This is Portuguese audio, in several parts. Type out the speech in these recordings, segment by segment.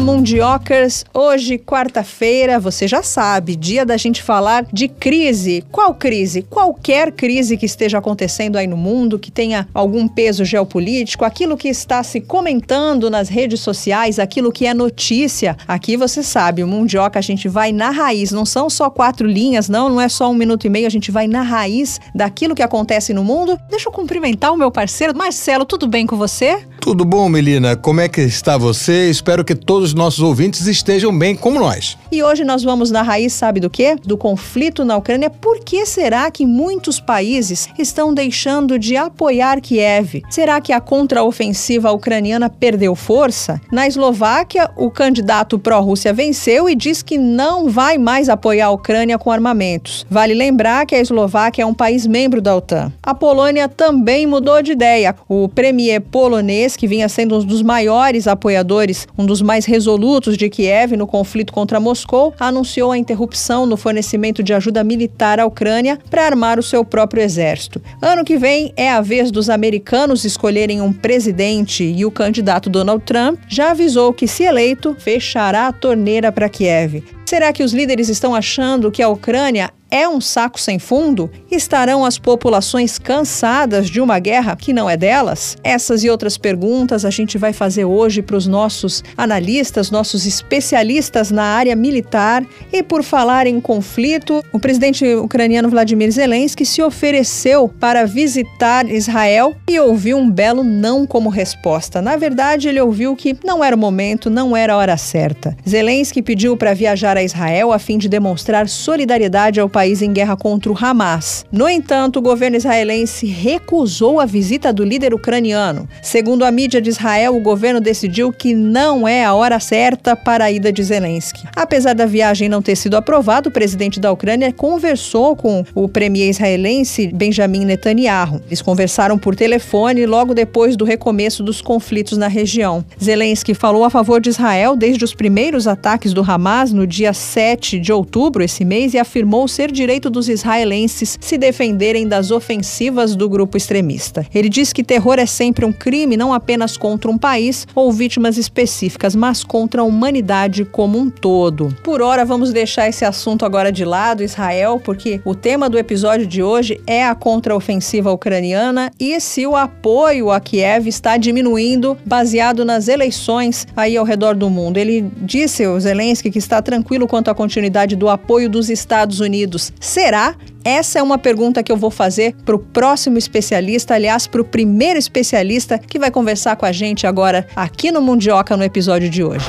Mundiocas! Hoje, quarta-feira, você já sabe, dia da gente falar de crise. Qual crise? Qualquer crise que esteja acontecendo aí no mundo, que tenha algum peso geopolítico, aquilo que está se comentando nas redes sociais, aquilo que é notícia. Aqui você sabe, o Mundioca a gente vai na raiz, não são só quatro linhas, não, não é só um minuto e meio, a gente vai na raiz daquilo que acontece no mundo. Deixa eu cumprimentar o meu parceiro. Marcelo, tudo bem com você? Tudo bom, Melina? Como é que está você? Espero que todos os nossos ouvintes estejam bem como nós. E hoje nós vamos na raiz, sabe do quê? Do conflito na Ucrânia. Por que será que muitos países estão deixando de apoiar Kiev? Será que a contraofensiva ucraniana perdeu força? Na Eslováquia, o candidato pró-Rússia venceu e diz que não vai mais apoiar a Ucrânia com armamentos. Vale lembrar que a Eslováquia é um país membro da OTAN. A Polônia também mudou de ideia. O premier polonês que vinha sendo um dos maiores apoiadores, um dos mais resolutos de Kiev no conflito contra Moscou, anunciou a interrupção no fornecimento de ajuda militar à Ucrânia para armar o seu próprio exército. Ano que vem é a vez dos americanos escolherem um presidente e o candidato Donald Trump já avisou que, se eleito, fechará a torneira para Kiev. Será que os líderes estão achando que a Ucrânia é um saco sem fundo? Estarão as populações cansadas de uma guerra que não é delas? Essas e outras perguntas a gente vai fazer hoje para os nossos analistas, nossos especialistas na área militar. E por falar em conflito, o presidente ucraniano Vladimir Zelensky se ofereceu para visitar Israel e ouviu um belo não como resposta. Na verdade, ele ouviu que não era o momento, não era a hora certa. Zelensky pediu para viajar a Israel a fim de demonstrar solidariedade ao país país em guerra contra o Hamas. No entanto, o governo israelense recusou a visita do líder ucraniano. Segundo a mídia de Israel, o governo decidiu que não é a hora certa para a ida de Zelensky. Apesar da viagem não ter sido aprovada, o presidente da Ucrânia conversou com o premier israelense Benjamin Netanyahu. Eles conversaram por telefone logo depois do recomeço dos conflitos na região. Zelensky falou a favor de Israel desde os primeiros ataques do Hamas no dia 7 de outubro esse mês e afirmou ser direito dos israelenses se defenderem das ofensivas do grupo extremista. Ele diz que terror é sempre um crime não apenas contra um país ou vítimas específicas, mas contra a humanidade como um todo. Por hora, vamos deixar esse assunto agora de lado, Israel, porque o tema do episódio de hoje é a contraofensiva ucraniana e se o apoio a Kiev está diminuindo baseado nas eleições aí ao redor do mundo. Ele disse, o Zelensky, que está tranquilo quanto à continuidade do apoio dos Estados Unidos Será? Essa é uma pergunta que eu vou fazer para o próximo especialista, aliás, para o primeiro especialista que vai conversar com a gente agora aqui no Mundioca no episódio de hoje.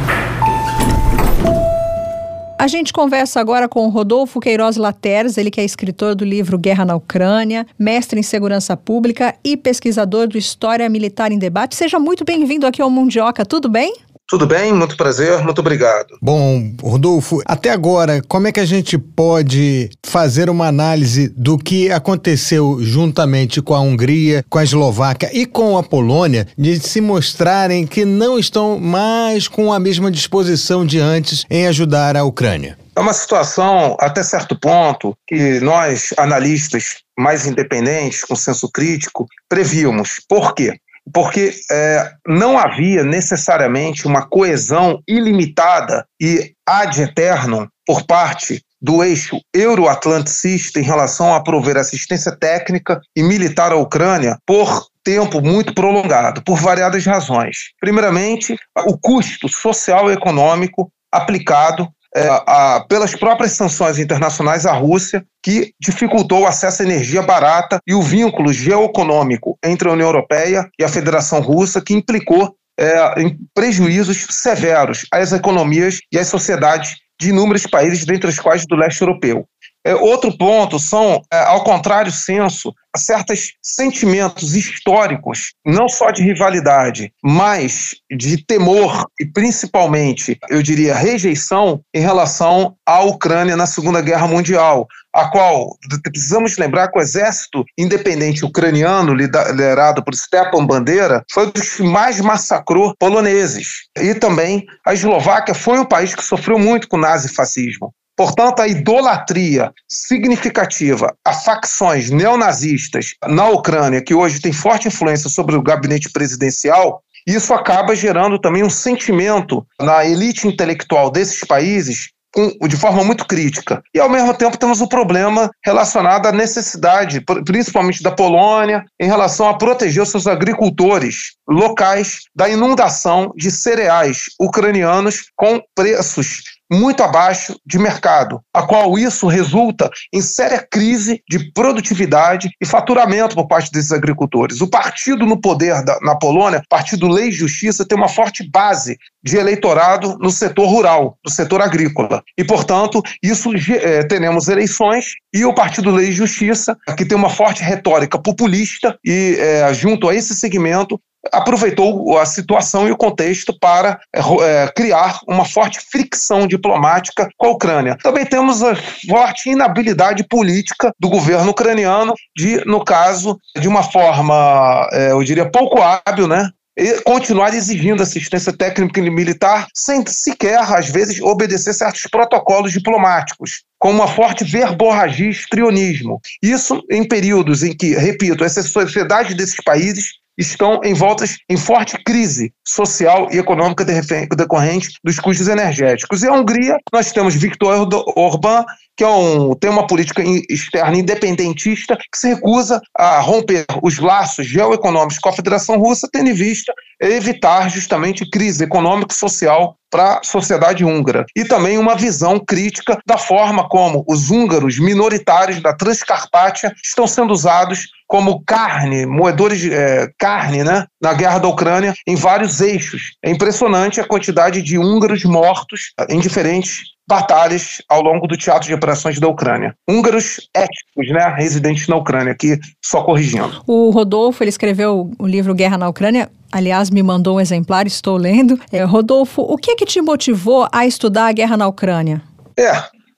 A gente conversa agora com Rodolfo Queiroz Lateres, ele que é escritor do livro Guerra na Ucrânia, mestre em segurança pública e pesquisador do História Militar em Debate. Seja muito bem-vindo aqui ao Mundioca, tudo bem? Tudo bem? Muito prazer, muito obrigado. Bom, Rodolfo, até agora, como é que a gente pode fazer uma análise do que aconteceu juntamente com a Hungria, com a Eslováquia e com a Polônia, de se mostrarem que não estão mais com a mesma disposição de antes em ajudar a Ucrânia? É uma situação, até certo ponto, que nós, analistas mais independentes, com senso crítico, prevíamos. Por quê? Porque é, não havia necessariamente uma coesão ilimitada e ad eterno por parte do eixo euroatlanticista em relação a prover assistência técnica e militar à Ucrânia por tempo muito prolongado, por variadas razões. Primeiramente, o custo social e econômico aplicado é, a, pelas próprias sanções internacionais à Rússia, que dificultou o acesso à energia barata e o vínculo geoeconômico entre a União Europeia e a Federação Russa, que implicou é, em prejuízos severos às economias e às sociedades de inúmeros países, dentre os quais do leste europeu. É, outro ponto são, é, ao contrário senso, certos sentimentos históricos, não só de rivalidade, mas de temor e principalmente, eu diria, rejeição em relação à Ucrânia na Segunda Guerra Mundial, a qual precisamos lembrar que o exército independente ucraniano, liderado por Stepan Bandeira, foi um dos que mais massacrou poloneses. E também a Eslováquia foi um país que sofreu muito com o nazifascismo. Portanto, a idolatria significativa a facções neonazistas na Ucrânia, que hoje tem forte influência sobre o gabinete presidencial, isso acaba gerando também um sentimento na elite intelectual desses países de forma muito crítica. E, ao mesmo tempo, temos o um problema relacionado à necessidade, principalmente da Polônia, em relação a proteger os seus agricultores locais da inundação de cereais ucranianos com preços muito abaixo de mercado, a qual isso resulta em séria crise de produtividade e faturamento por parte desses agricultores. O partido no poder da, na Polônia, Partido Lei e Justiça, tem uma forte base de eleitorado no setor rural, no setor agrícola. E, portanto, isso é, teremos eleições e o Partido Lei e Justiça, que tem uma forte retórica populista e, é, junto a esse segmento, aproveitou a situação e o contexto para é, criar uma forte fricção diplomática com a Ucrânia. Também temos a forte inabilidade política do governo ucraniano de, no caso, de uma forma, é, eu diria, pouco hábil, né? E continuar exigindo assistência técnica e militar sem sequer, às vezes, obedecer certos protocolos diplomáticos com uma forte verborragia e estrionismo. Isso em períodos em que, repito, essa sociedade desses países estão envoltas em forte crise social e econômica decorrente dos custos energéticos. E a Hungria, nós temos Viktor Orbán, que é um, tem uma política externa independentista que se recusa a romper os laços geoeconômicos com a Federação Russa, tendo em vista evitar justamente crise econômica e social para a sociedade húngara. E também uma visão crítica da forma como os húngaros minoritários da Transcarpátia estão sendo usados como carne, moedores de é, carne, né, na guerra da Ucrânia, em vários eixos. É impressionante a quantidade de húngaros mortos em diferentes batalhas ao longo do teatro de operações da Ucrânia. Húngaros étnicos, né, residentes na Ucrânia, aqui só corrigindo. O Rodolfo, ele escreveu o livro Guerra na Ucrânia. Aliás, me mandou um exemplar, estou lendo. É, Rodolfo, o que é que te motivou a estudar a guerra na Ucrânia? É,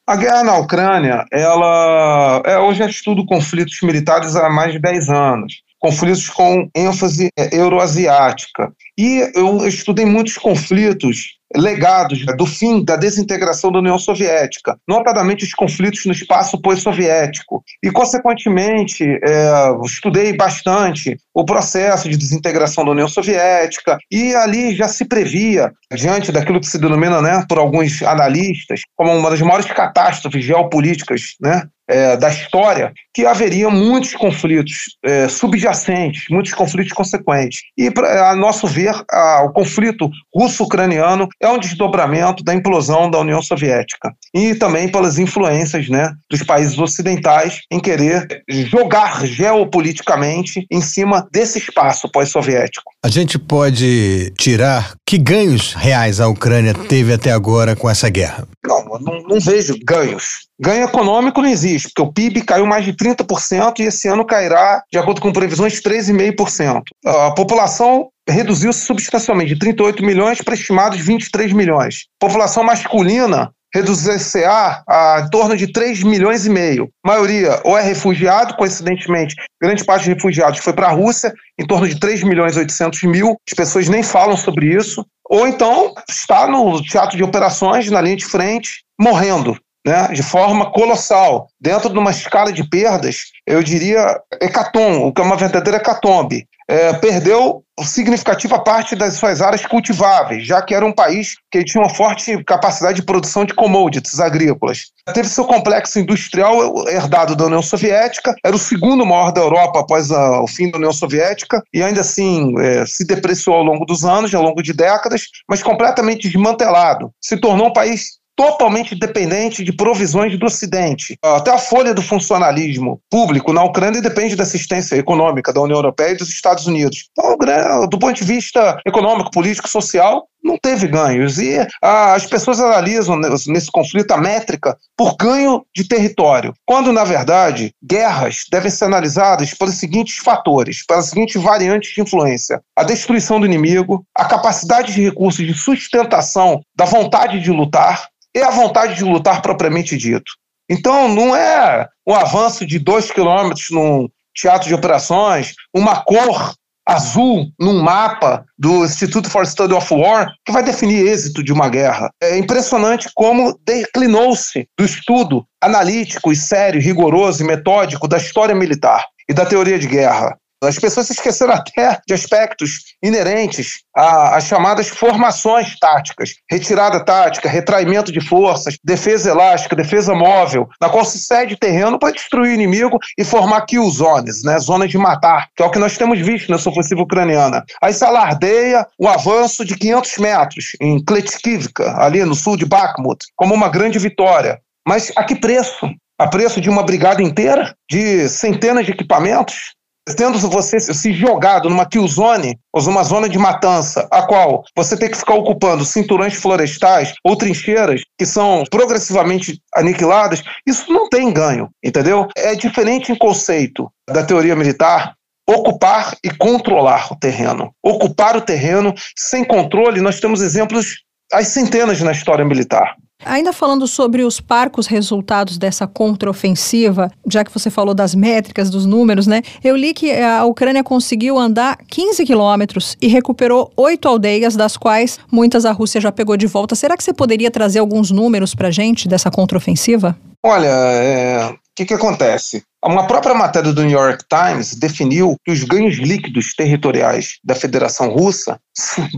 a guerra na Ucrânia, ela. É, hoje eu estudo conflitos militares há mais de 10 anos. Conflitos com ênfase é, euroasiática. E eu estudei muitos conflitos legados do fim da desintegração da União Soviética, notadamente os conflitos no espaço pós-soviético. E, consequentemente, é, estudei bastante o processo de desintegração da União Soviética, e ali já se previa, diante daquilo que se denomina né, por alguns analistas como uma das maiores catástrofes geopolíticas né, é, da história, que haveria muitos conflitos é, subjacentes, muitos conflitos consequentes. E, pra, a nosso ver, a, o conflito russo-ucraniano é um desdobramento da implosão da União Soviética. E também pelas influências né, dos países ocidentais em querer jogar geopoliticamente em cima desse espaço pós-soviético. A gente pode tirar que ganhos reais a Ucrânia teve até agora com essa guerra? Não, não, não vejo ganhos. Ganho econômico não existe, porque o PIB caiu mais de 30% e esse ano cairá, de acordo com previsões, 13,5%. A população reduziu-se substancialmente de 38 milhões para estimados 23 milhões. População masculina reduzir-se a, a em torno de 3 milhões e meio. A maioria ou é refugiado, coincidentemente, grande parte dos refugiados foi para a Rússia, em torno de 3 milhões e 800 mil. As pessoas nem falam sobre isso. Ou então está no teatro de operações, na linha de frente, morrendo né, de forma colossal, dentro de uma escala de perdas, eu diria hecatom, o que é uma verdadeira hecatombe. É, perdeu significativa parte das suas áreas cultiváveis, já que era um país que tinha uma forte capacidade de produção de commodities agrícolas. Teve seu complexo industrial herdado da União Soviética, era o segundo maior da Europa após a, o fim da União Soviética, e ainda assim é, se depreciou ao longo dos anos, ao longo de décadas, mas completamente desmantelado. Se tornou um país totalmente dependente de provisões do Ocidente. Até a folha do funcionalismo público na Ucrânia depende da assistência econômica da União Europeia e dos Estados Unidos. Então, do ponto de vista econômico, político, social, não teve ganhos. E as pessoas analisam nesse conflito a métrica por ganho de território, quando, na verdade, guerras devem ser analisadas pelos seguintes fatores, pelas seguintes variantes de influência: a destruição do inimigo, a capacidade de recursos de sustentação da vontade de lutar, é a vontade de lutar propriamente dito. Então, não é um avanço de dois quilômetros num teatro de operações, uma cor azul num mapa do Institute for Study of War que vai definir êxito de uma guerra. É impressionante como declinou-se do estudo analítico e sério, rigoroso e metódico da história militar e da teoria de guerra. As pessoas se esqueceram até de aspectos inerentes às chamadas formações táticas, retirada tática, retraimento de forças, defesa elástica, defesa móvel, na qual se cede terreno para destruir o inimigo e formar kill zones, né, zonas de matar, que é o que nós temos visto nessa ofensiva ucraniana. Aí se alardeia o avanço de 500 metros em Kletkivka, ali no sul de Bakhmut, como uma grande vitória. Mas a que preço? A preço de uma brigada inteira? De centenas de equipamentos? Tendo você se jogado numa kill zone, ou numa zona de matança, a qual você tem que ficar ocupando cinturões florestais ou trincheiras que são progressivamente aniquiladas, isso não tem ganho, entendeu? É diferente em conceito da teoria militar ocupar e controlar o terreno. Ocupar o terreno sem controle, nós temos exemplos às centenas na história militar. Ainda falando sobre os parcos resultados dessa contraofensiva, já que você falou das métricas, dos números, né? Eu li que a Ucrânia conseguiu andar 15 quilômetros e recuperou oito aldeias, das quais muitas a Rússia já pegou de volta. Será que você poderia trazer alguns números para gente dessa contraofensiva? Olha, é, que, que acontece? Uma própria matéria do New York Times definiu que os ganhos líquidos territoriais da Federação Russa,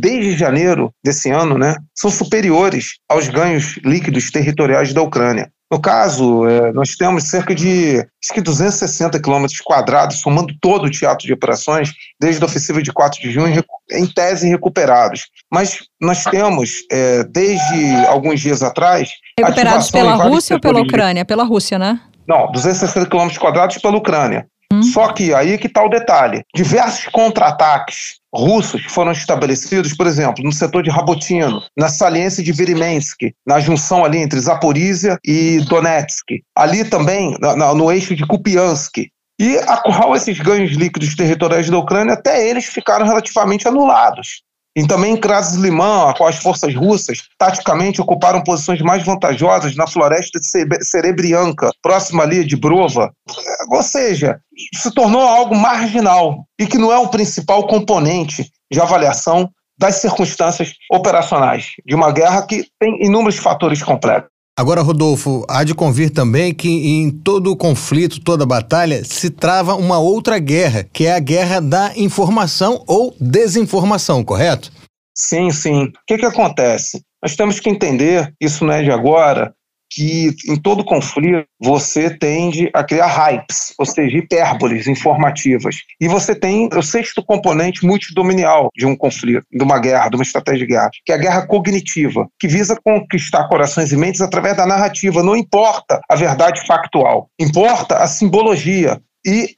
desde janeiro desse ano, né, são superiores aos ganhos líquidos territoriais da Ucrânia. No caso, é, nós temos cerca de acho que 260 quilômetros quadrados, somando todo o teatro de operações, desde a ofensiva de 4 de junho, em tese recuperados. Mas nós temos, é, desde alguns dias atrás. Recuperados pela Rússia ou pela Ucrânia? Pela Rússia, né? Não, 260 km quadrados pela Ucrânia. Hum. Só que aí que está o detalhe. Diversos contra-ataques russos foram estabelecidos, por exemplo, no setor de Rabotino, na saliência de Verimensk, na junção ali entre Zaporizhia e Donetsk. Ali também, na, no eixo de Kupiansk. E a qual esses ganhos líquidos territoriais da Ucrânia, até eles ficaram relativamente anulados. E também em Krasliman, com as forças russas, taticamente ocuparam posições mais vantajosas na floresta de Serebrianka, próxima ali de Brova. Ou seja, se tornou algo marginal e que não é o principal componente de avaliação das circunstâncias operacionais de uma guerra que tem inúmeros fatores complexos. Agora, Rodolfo, há de convir também que em todo conflito, toda batalha, se trava uma outra guerra, que é a guerra da informação ou desinformação, correto? Sim, sim. O que, que acontece? Nós temos que entender, isso não é de agora, que em todo conflito você tende a criar hypes, ou seja, hipérboles informativas. E você tem o sexto componente multidominial de um conflito, de uma guerra, de uma estratégia de guerra, que é a guerra cognitiva, que visa conquistar corações e mentes através da narrativa. Não importa a verdade factual, importa a simbologia, e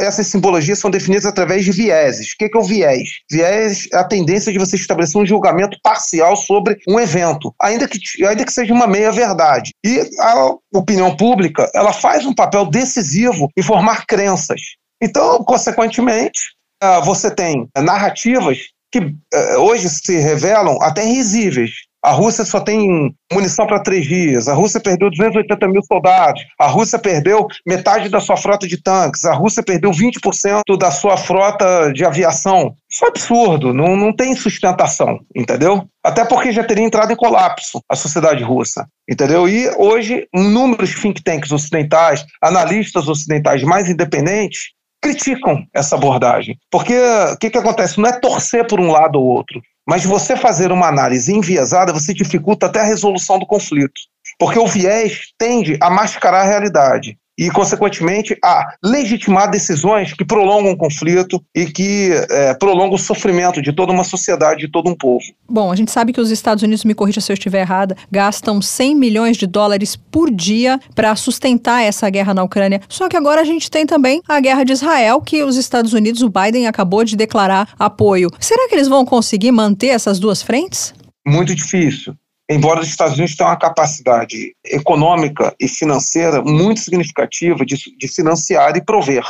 essas simbologias são definidas através de vieses. O que é o viés? Viés é a tendência de você estabelecer um julgamento parcial sobre um evento, ainda que, ainda que seja uma meia-verdade. E a opinião pública ela faz um papel decisivo em formar crenças. Então, consequentemente, ah, você tem narrativas que eh, hoje se revelam até risíveis. A Rússia só tem munição para três dias. A Rússia perdeu 280 mil soldados. A Rússia perdeu metade da sua frota de tanques. A Rússia perdeu 20% da sua frota de aviação. Isso é absurdo, não, não tem sustentação, entendeu? Até porque já teria entrado em colapso a sociedade russa, entendeu? E hoje, inúmeros think tanks ocidentais, analistas ocidentais mais independentes, criticam essa abordagem. Porque o que, que acontece? Não é torcer por um lado ou outro. Mas você fazer uma análise enviesada, você dificulta até a resolução do conflito. Porque o viés tende a mascarar a realidade e, consequentemente, a legitimar decisões que prolongam o conflito e que é, prolongam o sofrimento de toda uma sociedade, de todo um povo. Bom, a gente sabe que os Estados Unidos, me corrija se eu estiver errada, gastam 100 milhões de dólares por dia para sustentar essa guerra na Ucrânia. Só que agora a gente tem também a guerra de Israel, que os Estados Unidos, o Biden acabou de declarar apoio. Será que eles vão conseguir manter essas duas frentes? Muito difícil embora os Estados Unidos tenham uma capacidade econômica e financeira muito significativa de, de financiar e prover.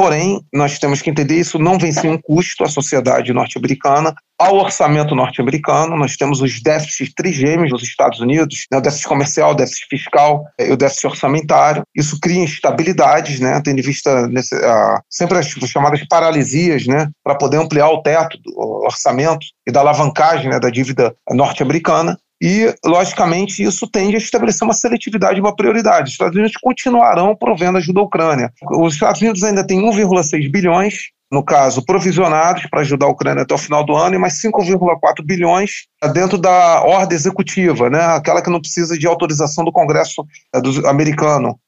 porém, nós temos que entender isso não vem sem um custo à sociedade norte-americana, ao orçamento norte-americano. Nós temos os déficits trigêmeos dos Estados Unidos, né, o déficit comercial, o déficit fiscal e o déficit orçamentário. Isso cria instabilidades, né, tendo em vista nesse, sempre as chamadas paralisias, né, para poder ampliar o teto do orçamento e da alavancagem né, da dívida norte-americana. E, logicamente, isso tende a estabelecer uma seletividade e uma prioridade. Os Estados Unidos continuarão provendo ajuda à Ucrânia. Os Estados Unidos ainda têm 1,6 bilhões, no caso, provisionados para ajudar a Ucrânia até o final do ano, e mais 5,4 bilhões dentro da ordem executiva, né? aquela que não precisa de autorização do Congresso é, americano,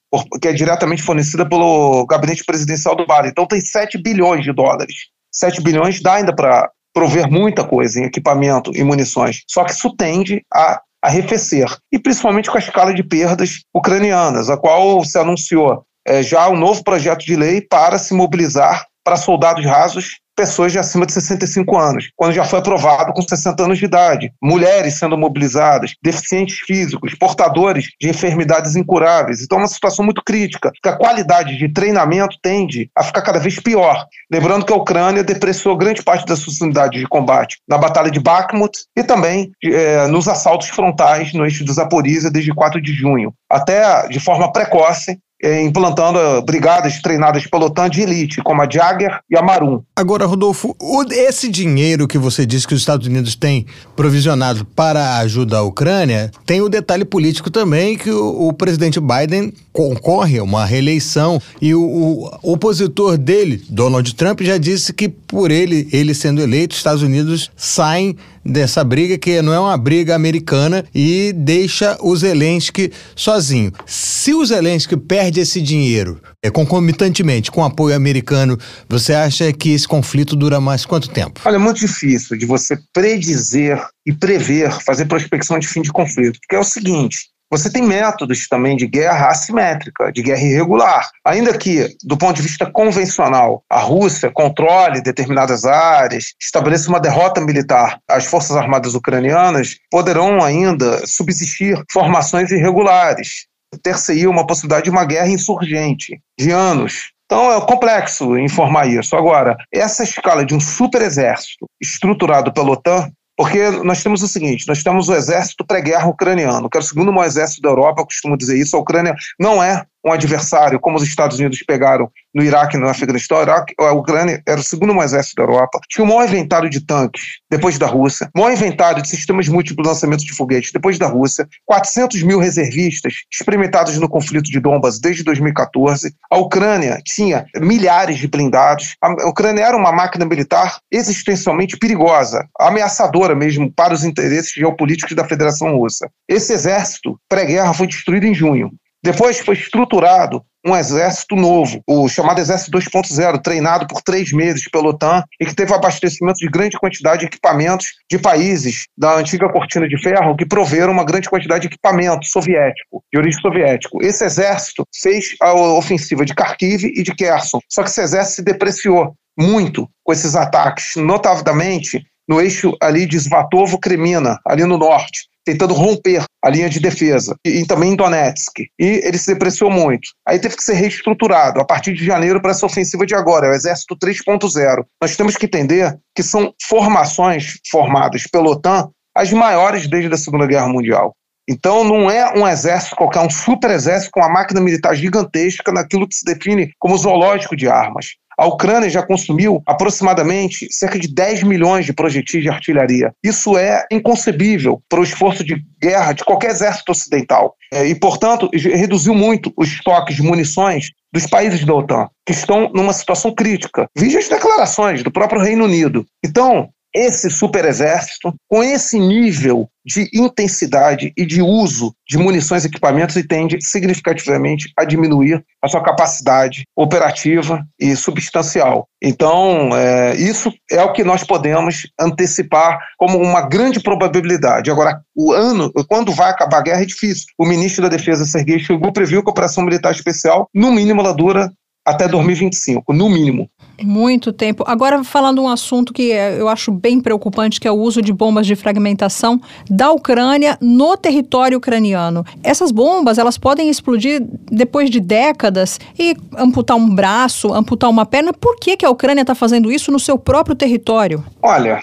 que é diretamente fornecida pelo gabinete presidencial do Biden. Então, tem 7 bilhões de dólares. 7 bilhões dá ainda para prover muita coisa em equipamento e munições. Só que isso tende a arrefecer, e principalmente com a escala de perdas ucranianas, a qual se anunciou é, já um novo projeto de lei para se mobilizar para soldados rasos pessoas de acima de 65 anos, quando já foi aprovado com 60 anos de idade, mulheres sendo mobilizadas, deficientes físicos, portadores de enfermidades incuráveis. Então é uma situação muito crítica, que a qualidade de treinamento tende a ficar cada vez pior. Lembrando que a Ucrânia depreciou grande parte das suas unidades de combate na Batalha de Bakhmut e também é, nos assaltos frontais no eixo do Zaporizhia desde 4 de junho. Até de forma precoce, implantando brigadas treinadas pela OTAN de elite, como a Jagger e a Marum. Agora, Rodolfo, esse dinheiro que você disse que os Estados Unidos têm provisionado para a ajuda à Ucrânia, tem o detalhe político também que o, o presidente Biden concorre a uma reeleição e o, o, opositor dele, Donald Trump, já disse que por ele, ele sendo eleito, os Estados Unidos saem dessa briga que não é uma briga americana e deixa o Zelensky sozinho. Se o Zelensky perde esse dinheiro é, concomitantemente com apoio americano, você acha que esse conflito dura mais quanto tempo? Olha, é muito difícil de você predizer e prever, fazer prospecção de fim de conflito, porque é o seguinte, você tem métodos também de guerra assimétrica, de guerra irregular. Ainda que, do ponto de vista convencional, a Rússia controle determinadas áreas, estabeleça uma derrota militar, as forças armadas ucranianas poderão ainda subsistir formações irregulares. Ter-se uma possibilidade de uma guerra insurgente de anos. Então é complexo informar isso. Agora, essa escala de um super exército estruturado pela OTAN porque nós temos o seguinte: nós temos o exército pré-guerra ucraniano, que é o segundo maior exército da Europa, eu costumo dizer isso. A Ucrânia não é um adversário, como os Estados Unidos pegaram no Iraque e no Afeganistão. Iraque, a Ucrânia era o segundo maior exército da Europa. Tinha o maior inventário de tanques, depois da Rússia. O maior inventário de sistemas múltiplos lançamentos de foguetes, depois da Rússia. 400 mil reservistas experimentados no conflito de Donbas desde 2014. A Ucrânia tinha milhares de blindados. A Ucrânia era uma máquina militar existencialmente perigosa, ameaçadora mesmo para os interesses geopolíticos da Federação Russa. Esse exército pré-guerra foi destruído em junho. Depois foi estruturado um exército novo, o chamado Exército 2.0, treinado por três meses pela OTAN e que teve abastecimento de grande quantidade de equipamentos de países da antiga cortina de ferro que proveram uma grande quantidade de equipamento soviético, de origem soviético. Esse exército fez a ofensiva de Kharkiv e de Kherson, só que esse exército se depreciou muito com esses ataques, notadamente no eixo ali de Svatovo-Kremina, ali no norte tentando romper a linha de defesa, e, e, também em Donetsk. E ele se depreciou muito. Aí teve que ser reestruturado a partir de janeiro para essa ofensiva de agora, é o Exército 3.0. Nós temos que entender que são formações formadas pela OTAN as maiores desde a Segunda Guerra Mundial. Então não é um exército qualquer, é um super exército com uma máquina militar gigantesca naquilo que se define como zoológico de armas. A Ucrânia já consumiu aproximadamente cerca de 10 milhões de projetis de artilharia. Isso é inconcebível para o esforço de guerra de qualquer exército ocidental. É, e, portanto, reduziu muito os estoques de munições dos países da OTAN, que estão numa situação crítica. Veja as declarações do próprio Reino Unido. Então, esse superexército, com esse nível de intensidade e de uso de munições e equipamentos, e tende significativamente a diminuir a sua capacidade operativa e substancial. Então, é, isso é o que nós podemos antecipar como uma grande probabilidade. Agora, o ano, quando vai acabar a guerra, é difícil. O ministro da Defesa, Sergei Shoigu, previu que a operação militar especial, no mínimo, ela dura até 2025, no mínimo. Muito tempo. Agora, falando um assunto que é, eu acho bem preocupante, que é o uso de bombas de fragmentação da Ucrânia no território ucraniano. Essas bombas, elas podem explodir depois de décadas e amputar um braço, amputar uma perna. Por que, que a Ucrânia está fazendo isso no seu próprio território? Olha,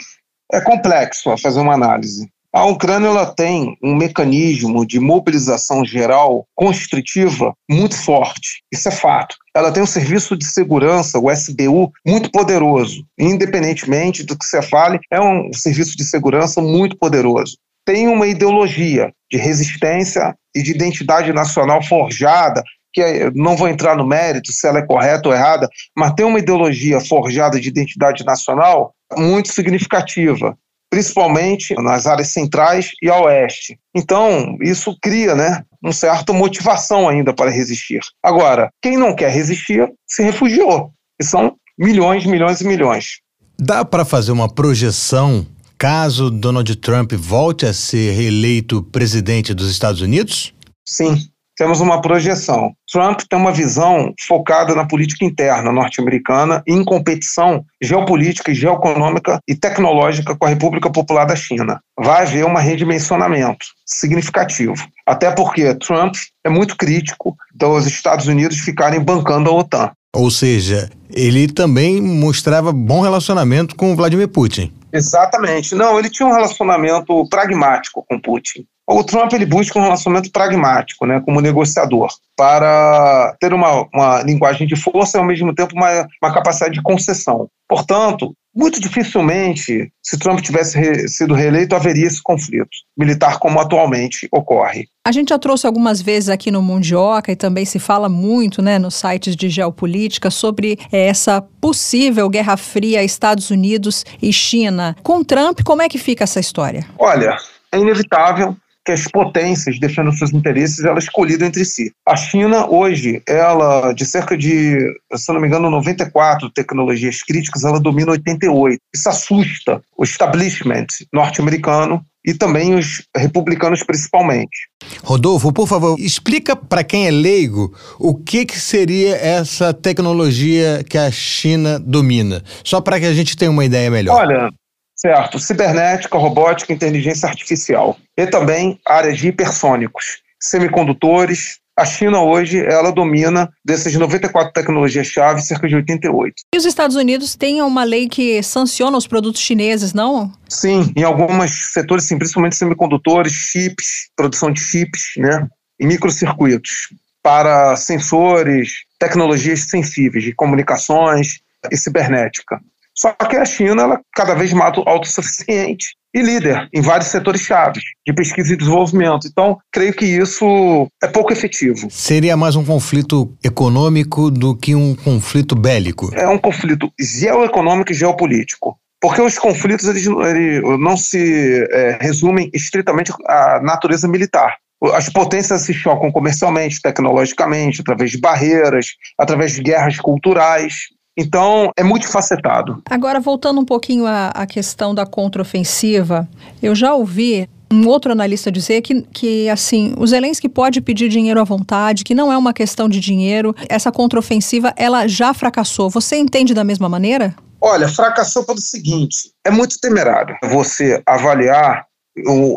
é complexo fazer uma análise. A Ucrânia ela tem um mecanismo de mobilização geral constritiva muito forte. Isso é fato. Ela tem um serviço de segurança, o SBU, muito poderoso. Independentemente do que você fale, é um serviço de segurança muito poderoso. Tem uma ideologia de resistência e de identidade nacional forjada que não vou entrar no mérito se ela é correta ou errada, mas tem uma ideologia forjada de identidade nacional muito significativa principalmente nas áreas centrais e a oeste. Então, isso cria, né, uma certa motivação ainda para resistir. Agora, quem não quer resistir se refugiou. E são milhões, milhões e milhões. Dá para fazer uma projeção caso Donald Trump volte a ser reeleito presidente dos Estados Unidos? Sim, temos uma projeção. Trump tem uma visão focada na política interna norte-americana em competição geopolítica, geoeconômica e tecnológica com a República Popular da China. Vai haver um redimensionamento significativo. Até porque Trump é muito crítico dos Estados Unidos ficarem bancando a OTAN. Ou seja, ele também mostrava bom relacionamento com Vladimir Putin. Exatamente. Não, ele tinha um relacionamento pragmático com Putin. O Trump ele busca um relacionamento pragmático, né, como negociador, para ter uma, uma linguagem de força e, ao mesmo tempo, uma, uma capacidade de concessão. Portanto, muito dificilmente, se Trump tivesse re sido reeleito, haveria esse conflito militar como atualmente ocorre. A gente já trouxe algumas vezes aqui no Mundioca e também se fala muito né, nos sites de geopolítica sobre é, essa possível Guerra Fria Estados Unidos e China. Com Trump, como é que fica essa história? Olha, é inevitável que as potências defendam seus interesses, elas colidam entre si. A China, hoje, ela, de cerca de, se não me engano, 94 tecnologias críticas, ela domina 88. Isso assusta o establishment norte-americano e também os republicanos principalmente. Rodolfo, por favor, explica para quem é leigo o que, que seria essa tecnologia que a China domina, só para que a gente tenha uma ideia melhor. Olha, Certo. Cibernética, robótica, inteligência artificial. E também áreas de hipersônicos, semicondutores. A China hoje, ela domina dessas 94 tecnologias-chave, cerca de 88. E os Estados Unidos têm uma lei que sanciona os produtos chineses, não? Sim, em alguns setores, sim, principalmente semicondutores, chips, produção de chips, né? E microcircuitos para sensores, tecnologias sensíveis de comunicações e cibernética. Só que a China ela cada vez mais autossuficiente e líder em vários setores chaves de pesquisa e desenvolvimento. Então, creio que isso é pouco efetivo. Seria mais um conflito econômico do que um conflito bélico? É um conflito geoeconômico e geopolítico. Porque os conflitos eles, eles não se é, resumem estritamente à natureza militar. As potências se chocam comercialmente, tecnologicamente, através de barreiras, através de guerras culturais. Então, é multifacetado. Agora, voltando um pouquinho à, à questão da contraofensiva, eu já ouvi um outro analista dizer que, que assim, o Zelensky pode pedir dinheiro à vontade, que não é uma questão de dinheiro. Essa contraofensiva, ela já fracassou. Você entende da mesma maneira? Olha, fracassou pelo seguinte: é muito temerário você avaliar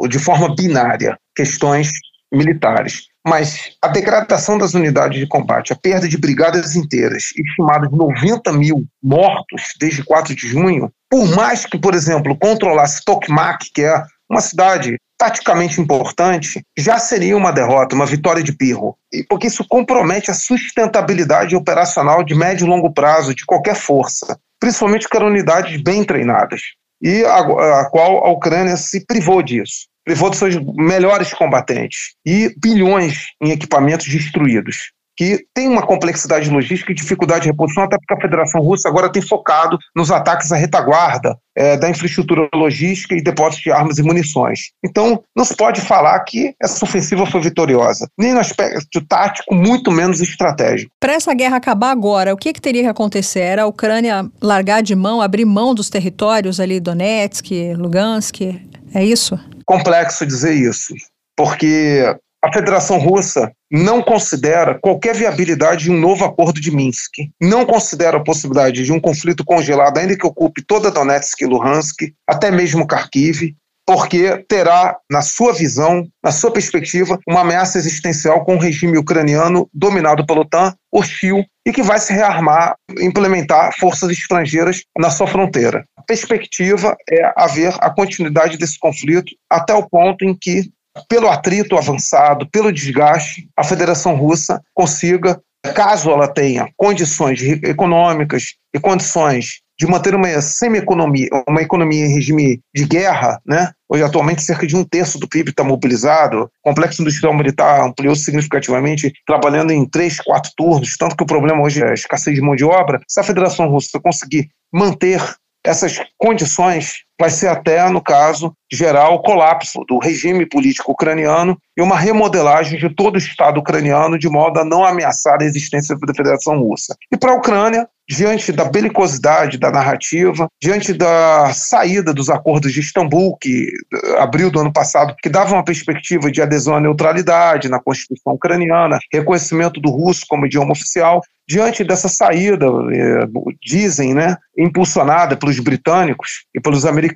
de forma binária questões militares. Mas a degradação das unidades de combate, a perda de brigadas inteiras, estimada de 90 mil mortos desde 4 de junho, por mais que, por exemplo, controlasse Tokmak, que é uma cidade taticamente importante, já seria uma derrota, uma vitória de pirro. Porque isso compromete a sustentabilidade operacional de médio e longo prazo de qualquer força, principalmente eram unidades bem treinadas, e a, a qual a Ucrânia se privou disso privou dos seus melhores combatentes e bilhões em equipamentos destruídos que tem uma complexidade logística e dificuldade de reposição, até porque a Federação Russa agora tem focado nos ataques à retaguarda é, da infraestrutura logística e depósitos de armas e munições. Então, não se pode falar que essa ofensiva foi vitoriosa, nem no aspecto tático, muito menos estratégico. Para essa guerra acabar agora, o que, que teria que acontecer? Era a Ucrânia largar de mão, abrir mão dos territórios ali, Donetsk, Lugansk? É isso? complexo dizer isso, porque a Federação Russa não considera qualquer viabilidade de um novo acordo de Minsk, não considera a possibilidade de um conflito congelado, ainda que ocupe toda Donetsk e Luhansk, até mesmo Kharkiv, porque terá, na sua visão, na sua perspectiva, uma ameaça existencial com o regime ucraniano dominado pela OTAN, hostil, e que vai se rearmar, implementar forças estrangeiras na sua fronteira. A perspectiva é haver a continuidade desse conflito até o ponto em que, pelo atrito avançado, pelo desgaste, a Federação Russa consiga, caso ela tenha condições econômicas e condições de manter uma semi-economia, uma economia em regime de guerra, né? Hoje, atualmente, cerca de um terço do PIB está mobilizado. O complexo industrial militar ampliou significativamente, trabalhando em três, quatro turnos, tanto que o problema hoje é a escassez de mão de obra. Se a Federação Russa conseguir manter essas condições, vai ser até, no caso, gerar o colapso do regime político ucraniano e uma remodelagem de todo o Estado ucraniano de modo a não ameaçar a existência da Federação Russa. E para a Ucrânia, diante da belicosidade da narrativa, diante da saída dos acordos de Istambul, que abril do ano passado, que dava uma perspectiva de adesão à neutralidade na Constituição ucraniana, reconhecimento do russo como idioma oficial, diante dessa saída, eh, dizem, né, impulsionada pelos britânicos e pelos americanos,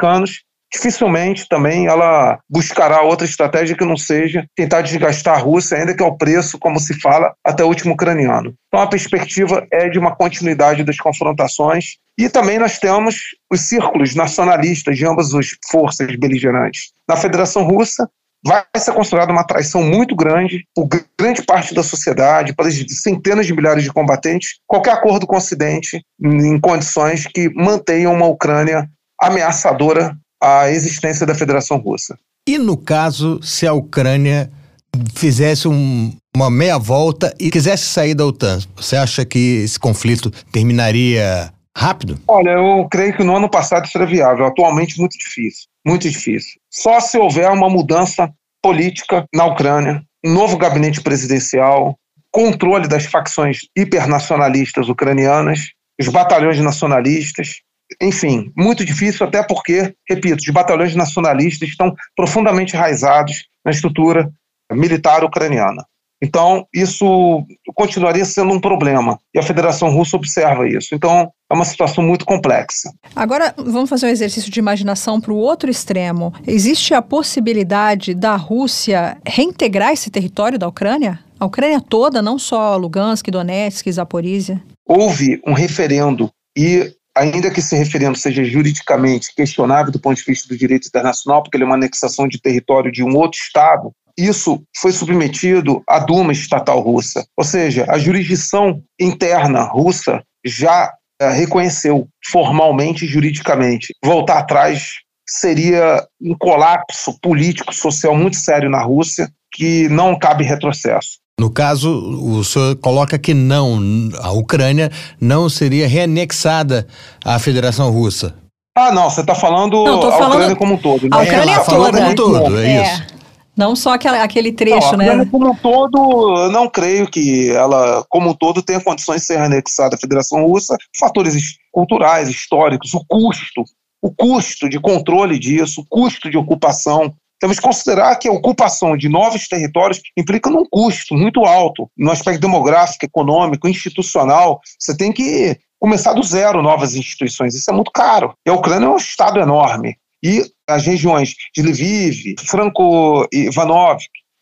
dificilmente também ela buscará outra estratégia que não seja tentar desgastar a Rússia, ainda que ao preço, como se fala, até o último ucraniano. Então a perspectiva é de uma continuidade das confrontações e também nós temos os círculos nacionalistas de ambas as forças beligerantes. Na Federação Russa, vai ser considerada uma traição muito grande por grande parte da sociedade, para centenas de milhares de combatentes, qualquer acordo com o Ocidente em condições que mantenham uma Ucrânia ameaçadora a existência da Federação Russa. E no caso, se a Ucrânia fizesse um, uma meia volta e quisesse sair da OTAN, você acha que esse conflito terminaria rápido? Olha, eu creio que no ano passado isso era viável, atualmente muito difícil, muito difícil. Só se houver uma mudança política na Ucrânia, um novo gabinete presidencial, controle das facções hipernacionalistas ucranianas, os batalhões nacionalistas, enfim, muito difícil, até porque, repito, os batalhões nacionalistas estão profundamente enraizados na estrutura militar ucraniana. Então, isso continuaria sendo um problema. E a Federação Russa observa isso. Então, é uma situação muito complexa. Agora, vamos fazer um exercício de imaginação para o outro extremo. Existe a possibilidade da Rússia reintegrar esse território da Ucrânia? A Ucrânia toda, não só Lugansk, Donetsk, Zaporizhia? Houve um referendo e ainda que esse referendo seja juridicamente questionável do ponto de vista do direito internacional, porque ele é uma anexação de território de um outro Estado, isso foi submetido à Duma estatal russa. Ou seja, a jurisdição interna russa já é, reconheceu formalmente e juridicamente. Voltar atrás seria um colapso político, social muito sério na Rússia, que não cabe retrocesso. No caso, o senhor coloca que não, a Ucrânia não seria reanexada à Federação Russa. Ah, não, você está falando não, a falando... Ucrânia como um todo. Né? A Ucrânia é, toda. Como um todo, é, é isso. Não só aquela, aquele trecho, não, a né? Como um todo, eu não creio que ela, como um todo, tenha condições de ser anexada à Federação Russa. Fatores culturais, históricos, o custo, o custo de controle disso, o custo de ocupação, temos que considerar que a ocupação de novos territórios implica num custo muito alto, no aspecto demográfico, econômico, institucional. Você tem que começar do zero novas instituições. Isso é muito caro. E a Ucrânia é um estado enorme. E as regiões de Lviv, Franco-Ivanov,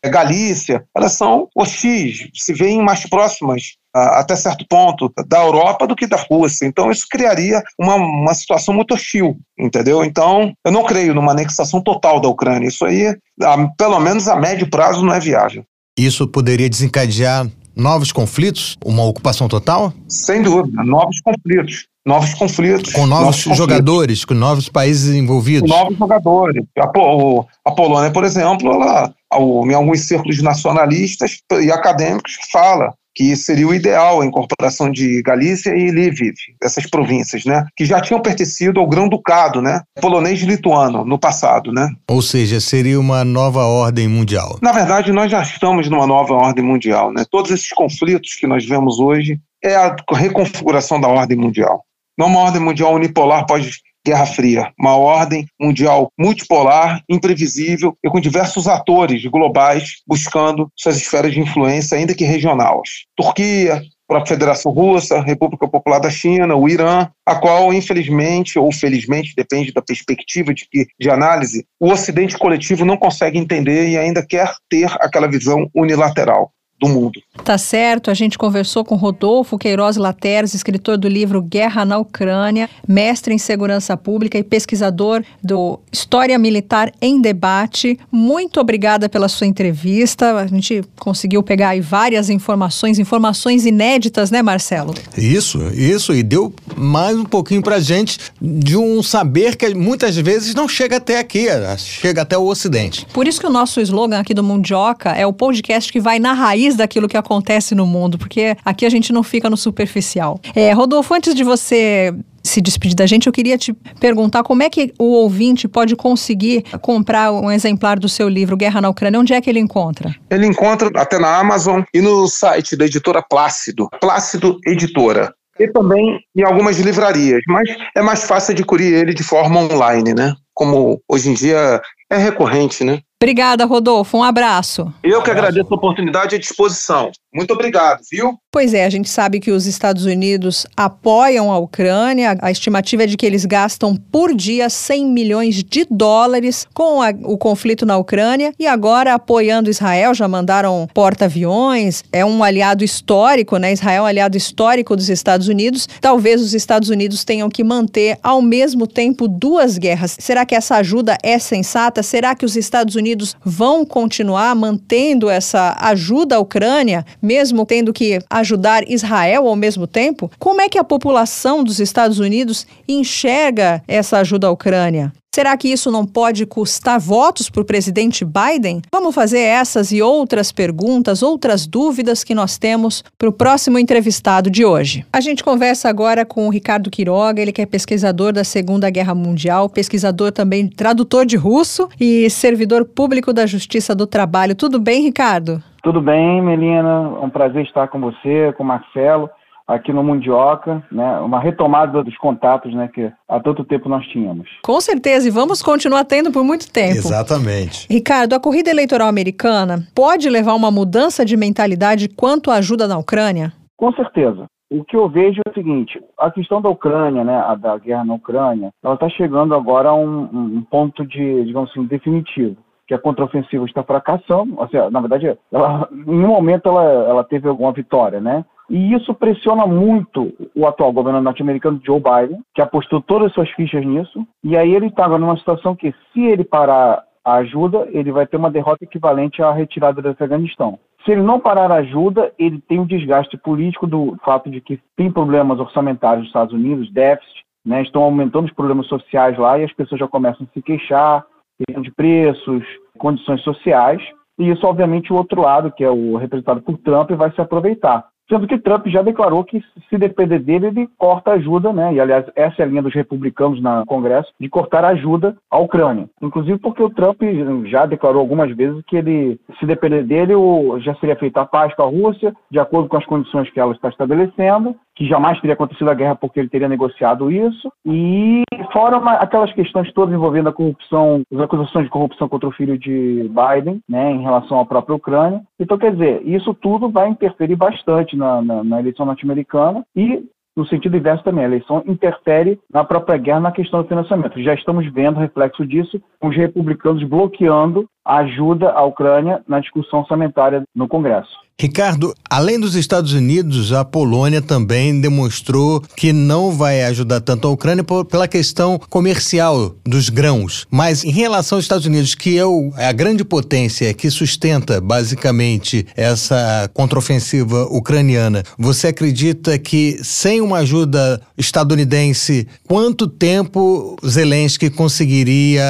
Galícia, elas são hostis, se veem mais próximas até certo ponto, da Europa do que da Rússia. Então, isso criaria uma, uma situação muito hostil, entendeu? Então, eu não creio numa anexação total da Ucrânia. Isso aí, a, pelo menos a médio prazo, não é viável. Isso poderia desencadear novos conflitos? Uma ocupação total? Sem dúvida, novos conflitos. Novos conflitos. Com novos, novos jogadores, conflitos. com novos países envolvidos. Com novos jogadores. A, a Polônia, por exemplo, ela, em alguns círculos nacionalistas e acadêmicos, fala que seria o ideal a incorporação de Galícia e Lviv, essas províncias, né, que já tinham pertencido ao Grão-Ducado, né, polonês e lituano no passado, né? Ou seja, seria uma nova ordem mundial. Na verdade, nós já estamos numa nova ordem mundial, né? Todos esses conflitos que nós vemos hoje é a reconfiguração da ordem mundial. Não uma ordem mundial unipolar pós Guerra Fria, uma ordem mundial multipolar, imprevisível e com diversos atores globais buscando suas esferas de influência, ainda que regionais. Turquia, a Federação Russa, República Popular da China, o Irã, a qual, infelizmente ou felizmente, depende da perspectiva de, que, de análise, o Ocidente coletivo não consegue entender e ainda quer ter aquela visão unilateral do mundo. Tá certo, a gente conversou com Rodolfo Queiroz Lateres, escritor do livro Guerra na Ucrânia, mestre em segurança pública e pesquisador do História Militar em Debate. Muito obrigada pela sua entrevista. A gente conseguiu pegar aí várias informações, informações inéditas, né, Marcelo? Isso, isso, e deu mais um pouquinho pra gente de um saber que muitas vezes não chega até aqui, chega até o Ocidente. Por isso que o nosso slogan aqui do Mundioca é o podcast que vai na raiz raiz daquilo que acontece no mundo, porque aqui a gente não fica no superficial. É, Rodolfo, antes de você se despedir da gente, eu queria te perguntar como é que o ouvinte pode conseguir comprar um exemplar do seu livro Guerra na Ucrânia. Onde é que ele encontra? Ele encontra até na Amazon e no site da editora Plácido, Plácido Editora. E também em algumas livrarias, mas é mais fácil adquirir ele de forma online, né? Como hoje em dia é recorrente, né? Obrigada, Rodolfo. Um abraço. Eu que agradeço a oportunidade e a disposição. Muito obrigado, viu? Pois é, a gente sabe que os Estados Unidos apoiam a Ucrânia. A estimativa é de que eles gastam por dia 100 milhões de dólares com a, o conflito na Ucrânia e agora apoiando Israel, já mandaram porta-aviões. É um aliado histórico, né? Israel é um aliado histórico dos Estados Unidos. Talvez os Estados Unidos tenham que manter ao mesmo tempo duas guerras. Será que essa ajuda é sensata? Será que os Estados Unidos vão continuar mantendo essa ajuda à Ucrânia? mesmo tendo que ajudar Israel ao mesmo tempo? Como é que a população dos Estados Unidos enxerga essa ajuda à Ucrânia? Será que isso não pode custar votos para o presidente Biden? Vamos fazer essas e outras perguntas, outras dúvidas que nós temos para o próximo entrevistado de hoje. A gente conversa agora com o Ricardo Quiroga, ele que é pesquisador da Segunda Guerra Mundial, pesquisador também, tradutor de russo e servidor público da Justiça do Trabalho. Tudo bem, Ricardo? Tudo bem, Melina? É um prazer estar com você, com o Marcelo, aqui no Mundioca, né? Uma retomada dos contatos, né? Que há tanto tempo nós tínhamos. Com certeza, e vamos continuar tendo por muito tempo. Exatamente. Ricardo, a corrida eleitoral americana pode levar a uma mudança de mentalidade quanto à ajuda na Ucrânia? Com certeza. O que eu vejo é o seguinte: a questão da Ucrânia, né, a da guerra na Ucrânia, ela está chegando agora a um, um ponto de, digamos assim, definitivo que a contraofensiva está fracassando, ou seja, na verdade, ela, em um momento ela, ela teve alguma vitória, né? E isso pressiona muito o atual governo norte-americano Joe Biden, que apostou todas as suas fichas nisso, e aí ele está numa situação que, se ele parar a ajuda, ele vai ter uma derrota equivalente à retirada do Afeganistão. Se ele não parar a ajuda, ele tem um desgaste político do fato de que tem problemas orçamentários nos Estados Unidos, déficit, né, estão aumentando os problemas sociais lá e as pessoas já começam a se queixar, questão de preços, condições sociais, e isso, obviamente, o outro lado, que é o representado por Trump, vai se aproveitar. Sendo que Trump já declarou que, se depender dele, ele corta ajuda, né? E, aliás, essa é a linha dos republicanos no Congresso, de cortar ajuda à Ucrânia. Inclusive porque o Trump já declarou algumas vezes que ele, se depender dele, já seria feita a paz com a Rússia, de acordo com as condições que ela está estabelecendo, que jamais teria acontecido a guerra porque ele teria negociado isso. E fora uma, aquelas questões todas envolvendo a corrupção, as acusações de corrupção contra o filho de Biden, né, em relação à própria Ucrânia. Então, quer dizer, isso tudo vai interferir bastante na, na, na eleição norte-americana e no sentido inverso também, a eleição interfere na própria guerra na questão do financiamento. Já estamos vendo reflexo disso, com os republicanos bloqueando ajuda à Ucrânia na discussão orçamentária no Congresso. Ricardo, além dos Estados Unidos, a Polônia também demonstrou que não vai ajudar tanto a Ucrânia pela questão comercial dos grãos. Mas em relação aos Estados Unidos, que é, é a grande potência que sustenta basicamente essa contraofensiva ucraniana, você acredita que sem uma ajuda estadunidense, quanto tempo Zelensky conseguiria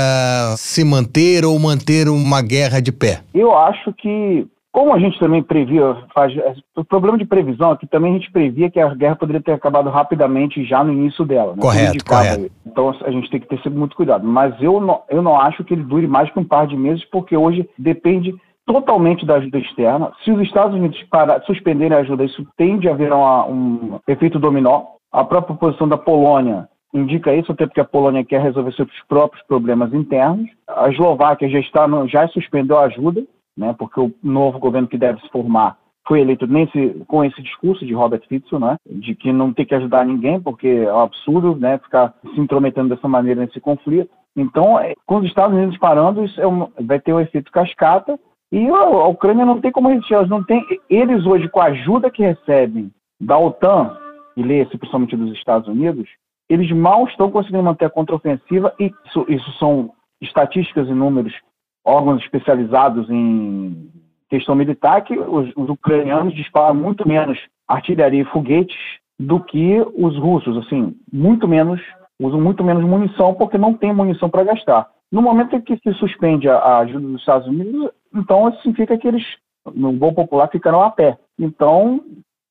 se manter ou manter uma guerra de pé? Eu acho que como a gente também previa, faz, o problema de previsão é que também a gente previa que a guerra poderia ter acabado rapidamente já no início dela. Né? Correto, correto. Então a gente tem que ter sempre muito cuidado. Mas eu não, eu não acho que ele dure mais que um par de meses, porque hoje depende totalmente da ajuda externa. Se os Estados Unidos para, suspenderem a ajuda, isso tende a haver uma, um efeito dominó. A própria posição da Polônia indica isso, até porque a Polônia quer resolver seus próprios problemas internos. A Eslováquia já, está no, já suspendeu a ajuda, né, porque o novo governo que deve se formar foi eleito nesse, com esse discurso de Robert Fico, né, de que não tem que ajudar ninguém, porque é um absurdo né, ficar se intrometendo dessa maneira nesse conflito. Então, é, com os Estados Unidos parando, isso é um, vai ter um efeito cascata e a, Ucrânia não tem como resistir. Elas não tem, eles hoje, com a ajuda que recebem da OTAN, e lê-se principalmente dos Estados Unidos, eles mal estão conseguindo manter a contraofensiva e isso, isso são estatísticas e números, órgãos especializados em questão militar, que os, os ucranianos disparam muito menos artilharia e foguetes do que os russos, assim, muito menos, usam muito menos munição porque não tem munição para gastar. No momento em que se suspende a, a ajuda dos Estados Unidos, então isso significa que eles, no bom popular, ficarão a pé. Então,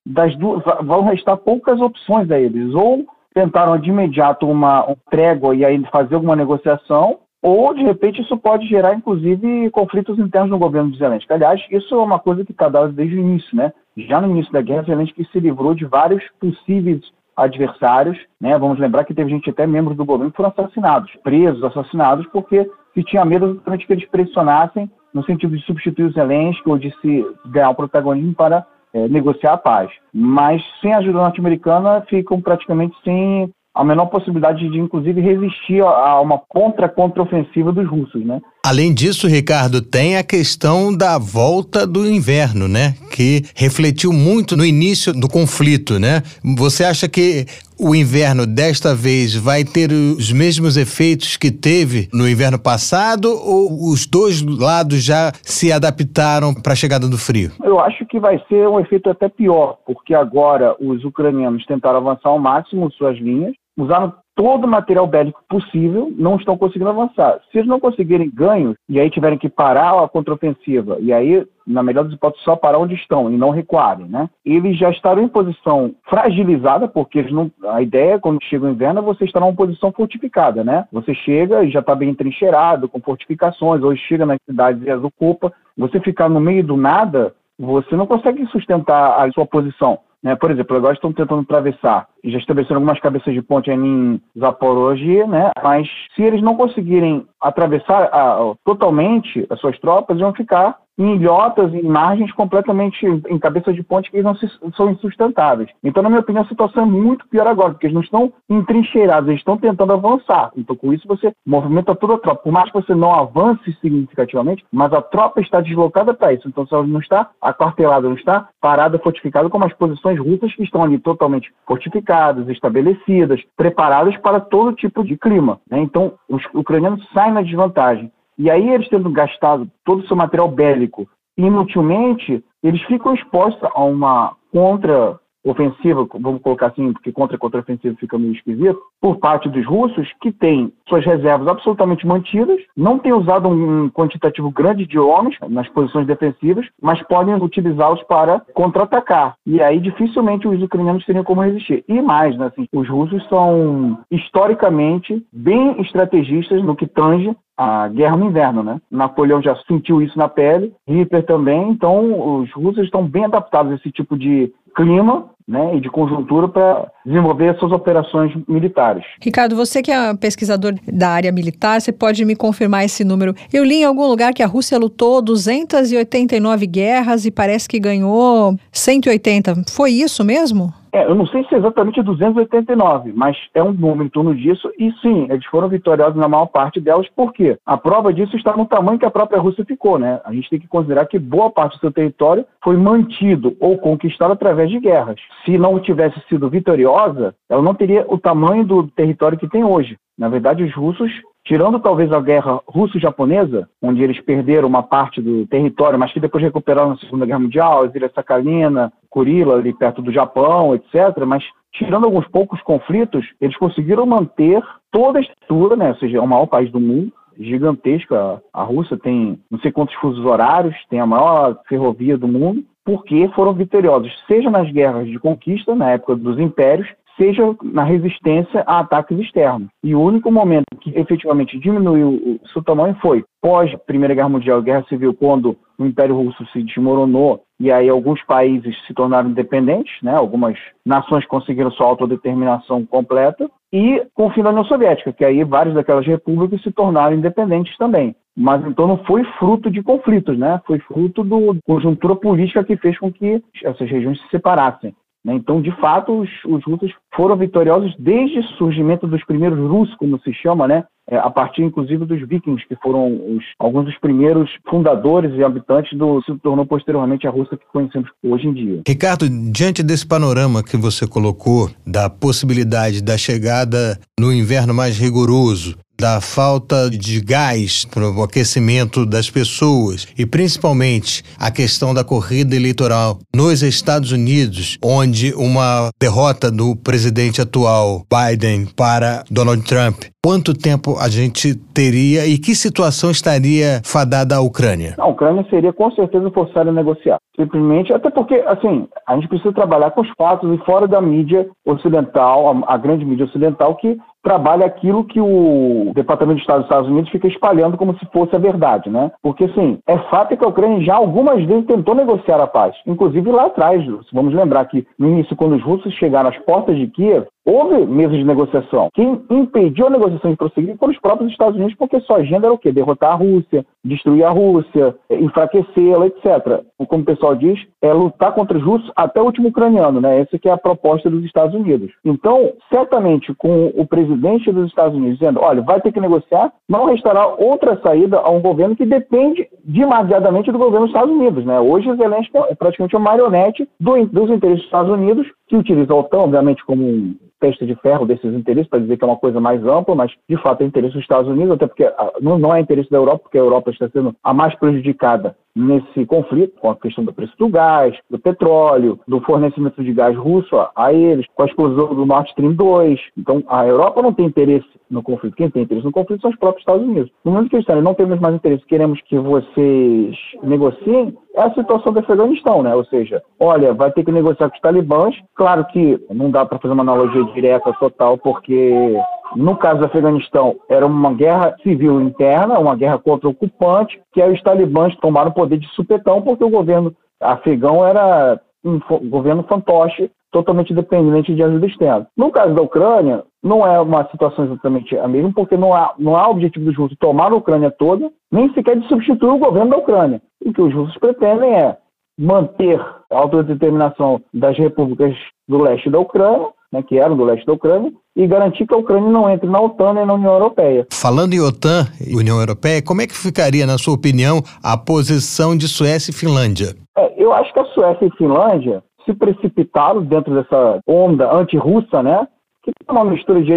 das duas, vão restar poucas opções a eles. Ou tentaram de imediato uma, uma trégua e aí fazer alguma negociação, ou de repente isso pode gerar inclusive conflitos internos no governo de Zelensky. Aliás, isso é uma coisa que está dada desde o início, né? Já no início da guerra, Zelensky se livrou de vários possíveis adversários, né? Vamos lembrar que teve gente até membros do governo que foram assassinados, presos, assassinados, porque se tinha medo justamente que eles pressionassem no sentido de substituir o Zelensky ou de se ganhar o protagonismo para é, negociar a paz. Mas sem a ajuda norte-americana ficam praticamente sem a menor possibilidade de, inclusive, resistir a uma contra-contraofensiva dos russos, né? Além disso, Ricardo, tem a questão da volta do inverno, né? Que refletiu muito no início do conflito, né? Você acha que o inverno desta vez vai ter os mesmos efeitos que teve no inverno passado ou os dois lados já se adaptaram para a chegada do frio? Eu acho que vai ser um efeito até pior, porque agora os ucranianos tentaram avançar ao máximo suas linhas, usaram todo o material bélico possível, não estão conseguindo avançar. Se eles não conseguirem ganhos e aí tiverem que parar a contraofensiva, e aí, na melhor das hipóteses, só parar onde estão e não recuarem, né? Eles já estarão em posição fragilizada, porque não, a ideia, quando chega o inverno, é você estar numa posição fortificada, né? Você chega e já está bem entrincheirado, com fortificações, hoje chega nas cidades e as ocupa. Você ficar no meio do nada, você não consegue sustentar a sua posição. Né? Por exemplo, agora estão tentando atravessar já estabeleceram algumas cabeças de ponte em Zaporozhye, né? mas se eles não conseguirem atravessar a, totalmente as suas tropas, vão ficar em ilhotas, em margens completamente em cabeças de ponte que não se, são insustentáveis. Então, na minha opinião, a situação é muito pior agora, porque eles não estão entrincheirados, eles estão tentando avançar. Então, com isso, você movimenta toda a tropa. Por mais que você não avance significativamente, mas a tropa está deslocada para isso. Então, se ela não está aquartelada, não está parada, fortificada, como as posições russas que estão ali totalmente fortificadas, estabelecidas, preparadas para todo tipo de clima. Né? Então, os ucranianos saem na desvantagem. E aí eles tendo gastado todo o seu material bélico inutilmente, eles ficam expostos a uma contra ofensiva, vamos colocar assim, porque contra contra ofensiva fica meio esquisito, por parte dos russos, que têm suas reservas absolutamente mantidas, não têm usado um quantitativo grande de homens nas posições defensivas, mas podem utilizá-los para contra-atacar. E aí dificilmente os ucranianos teriam como resistir. E mais, né, assim, os russos são historicamente bem estrategistas no que tange a guerra no inverno, né? Napoleão já sentiu isso na pele, Hitler também, então os russos estão bem adaptados a esse tipo de clima né, e de conjuntura para desenvolver suas operações militares. Ricardo, você que é pesquisador da área militar, você pode me confirmar esse número? Eu li em algum lugar que a Rússia lutou 289 guerras e parece que ganhou 180. Foi isso mesmo? É, eu não sei se é exatamente 289, mas é um número em torno disso, e sim, eles foram vitoriosos na maior parte delas, por quê? A prova disso está no tamanho que a própria Rússia ficou, né? A gente tem que considerar que boa parte do seu território foi mantido ou conquistado através de guerras. Se não tivesse sido vitoriosa, ela não teria o tamanho do território que tem hoje. Na verdade, os russos tirando talvez a guerra russo-japonesa, onde eles perderam uma parte do território, mas que depois recuperaram na Segunda Guerra Mundial, as Ilhas Sakhalina, Kurila, ali perto do Japão, etc., mas tirando alguns poucos conflitos, eles conseguiram manter toda a estrutura, né, ou seja, é o maior país do mundo, gigantesca. A Rússia tem não sei quantos fusos horários, tem a maior ferrovia do mundo, porque foram vitoriosos, seja nas guerras de conquista, na época dos impérios, seja na resistência a ataques externos. E o único momento que efetivamente diminuiu o seu tamanho foi pós Primeira Guerra Mundial, Guerra Civil, quando o Império Russo se desmoronou e aí alguns países se tornaram independentes, né? algumas nações conseguiram sua autodeterminação completa, e com o fim da União Soviética, que aí várias daquelas repúblicas se tornaram independentes também. Mas então não foi fruto de conflitos, né? Foi fruto da conjuntura política que fez com que essas regiões se separassem. Né? Então, de fato, os, os russos foram vitoriosos desde o surgimento dos primeiros russos, como se chama, né? É, a partir inclusive dos vikings, que foram os, alguns dos primeiros fundadores e habitantes do se tornou posteriormente a Rússia que conhecemos hoje em dia. Ricardo, diante desse panorama que você colocou da possibilidade da chegada no inverno mais rigoroso da falta de gás para o aquecimento das pessoas e principalmente a questão da corrida eleitoral nos Estados Unidos, onde uma derrota do presidente atual Biden para Donald Trump. Quanto tempo a gente teria e que situação estaria fadada à Ucrânia? A Ucrânia seria com certeza forçada a negociar. Simplesmente, até porque, assim, a gente precisa trabalhar com os fatos e fora da mídia ocidental, a, a grande mídia ocidental, que trabalha aquilo que o Departamento de Estado dos Estados Unidos fica espalhando como se fosse a verdade, né? Porque, assim, é fato que a Ucrânia já algumas vezes tentou negociar a paz. Inclusive lá atrás, vamos lembrar que no início, quando os russos chegaram às portas de Kiev, Houve mesas de negociação. Quem impediu a negociação de prosseguir foram os próprios Estados Unidos, porque sua agenda era o quê? Derrotar a Rússia, destruir a Rússia, enfraquecê-la, etc. Como o pessoal diz, é lutar contra os russos até o último ucraniano, né? Essa que é a proposta dos Estados Unidos. Então, certamente, com o presidente dos Estados Unidos dizendo, olha, vai ter que negociar, não restará outra saída a um governo que depende demasiadamente do governo dos Estados Unidos, né? Hoje, Zelensky é praticamente uma marionete do, dos interesses dos Estados Unidos, que utiliza a OTAN, obviamente, como um testa de ferro desses interesses, para dizer que é uma coisa mais ampla, mas de fato é interesse dos Estados Unidos, até porque ah, não é interesse da Europa, porque a Europa está sendo a mais prejudicada nesse conflito, com a questão do preço do gás, do petróleo, do fornecimento de gás russo a, eles, com a explosão do Nord Stream 2. Então, a Europa não tem interesse no conflito. Quem tem interesse no conflito são os próprios Estados Unidos. No momento que eles disserem, não temos mais interesse, queremos que vocês negociem, é a situação do Afeganistão, né? Ou seja, olha, vai ter que negociar com os talibãs. Claro que não dá para fazer uma analogia direta total, porque no caso do Afeganistão, era uma guerra civil interna, uma guerra contra o ocupante, que aí os talibãs tomaram o poder de supetão, porque o governo afegão era um governo fantoche, totalmente dependente de ajuda externa. No caso da Ucrânia, não é uma situação exatamente a mesma, porque não há, não há objetivo dos russos tomar a Ucrânia toda, nem sequer de substituir o governo da Ucrânia. O que os russos pretendem é manter a autodeterminação das repúblicas do leste da Ucrânia, né, que eram do leste da Ucrânia, e garantir que a Ucrânia não entre na OTAN nem na União Europeia. Falando em OTAN e União Europeia, como é que ficaria, na sua opinião, a posição de Suécia e Finlândia? É, eu acho que a Suécia e Finlândia se precipitaram dentro dessa onda anti-russa, né? Que é uma mistura de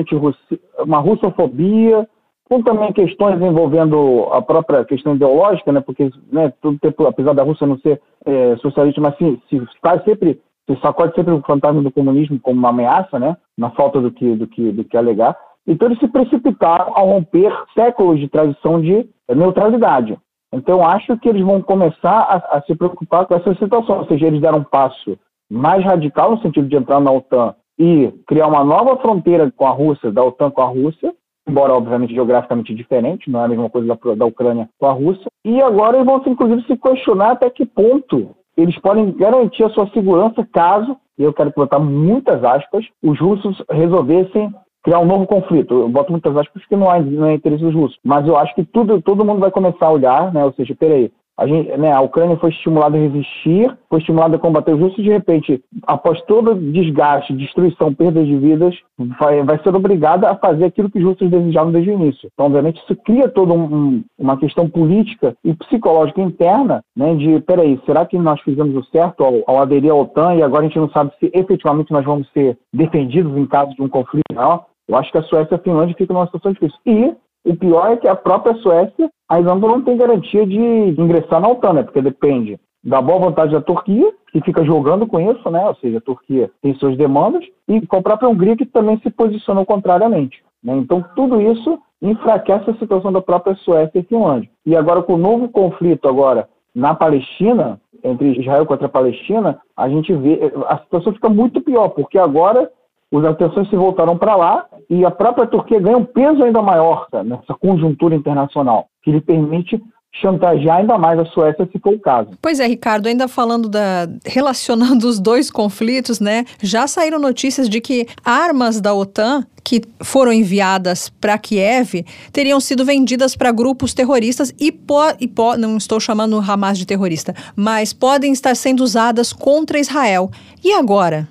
uma russofobia, com também questões envolvendo a própria questão ideológica, né? Porque, né, todo tempo, apesar da Rússia não ser é, socialista, mas se, se está sempre se sacode sempre o fantasma do comunismo como uma ameaça, né? Na falta do que, do que, do que alegar. Então eles se precipitaram a romper séculos de tradição de neutralidade. Então acho que eles vão começar a, a se preocupar com essa situação, ou seja, eles deram um passo mais radical no sentido de entrar na OTAN e criar uma nova fronteira com a Rússia, da OTAN com a Rússia, embora obviamente geograficamente diferente, não é a mesma coisa da, da Ucrânia com a Rússia. E agora eles vão inclusive se questionar até que ponto eles podem garantir a sua segurança caso, e eu quero botar muitas aspas, os russos resolvessem criar um novo conflito. Eu boto muitas aspas porque não, há, não é interesse dos russos. Mas eu acho que tudo, todo mundo vai começar a olhar, né? Ou seja, peraí, a, gente, né, a Ucrânia foi estimulada a resistir, foi estimulada a combater os russos, de repente, após todo desgaste, destruição, perda de vidas, vai, vai ser obrigada a fazer aquilo que os russos desejavam desde o início. Então, obviamente, isso cria toda um, uma questão política e psicológica interna, né, de, peraí, será que nós fizemos o certo ao, ao aderir à OTAN e agora a gente não sabe se efetivamente nós vamos ser defendidos em caso de um conflito? Não. Eu acho que a Suécia e a Finlândia ficam numa situação difícil. E o pior é que a própria Suécia ainda não tem garantia de ingressar na OTAN, né? porque depende da boa vontade da Turquia, que fica jogando com isso, né? ou seja, a Turquia tem suas demandas, e com a própria Hungria, que também se posicionou contrariamente. Né? Então, tudo isso enfraquece a situação da própria Suécia e Finlândia. E agora, com o novo conflito agora na Palestina, entre Israel contra a Palestina, a gente vê, a situação fica muito pior, porque agora as atenções se voltaram para lá e a própria Turquia ganha um peso ainda maior tá, nessa conjuntura internacional, que lhe permite chantagear ainda mais a Suécia se for o caso. Pois é, Ricardo, ainda falando da relacionando os dois conflitos, né? Já saíram notícias de que armas da OTAN que foram enviadas para Kiev teriam sido vendidas para grupos terroristas e, po, e po, não estou chamando o Hamas de terrorista, mas podem estar sendo usadas contra Israel. E agora?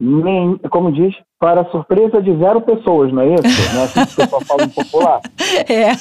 Nem, como diz, para surpresa de zero pessoas, não é isso? Não é assim que o pessoal fala popular? É.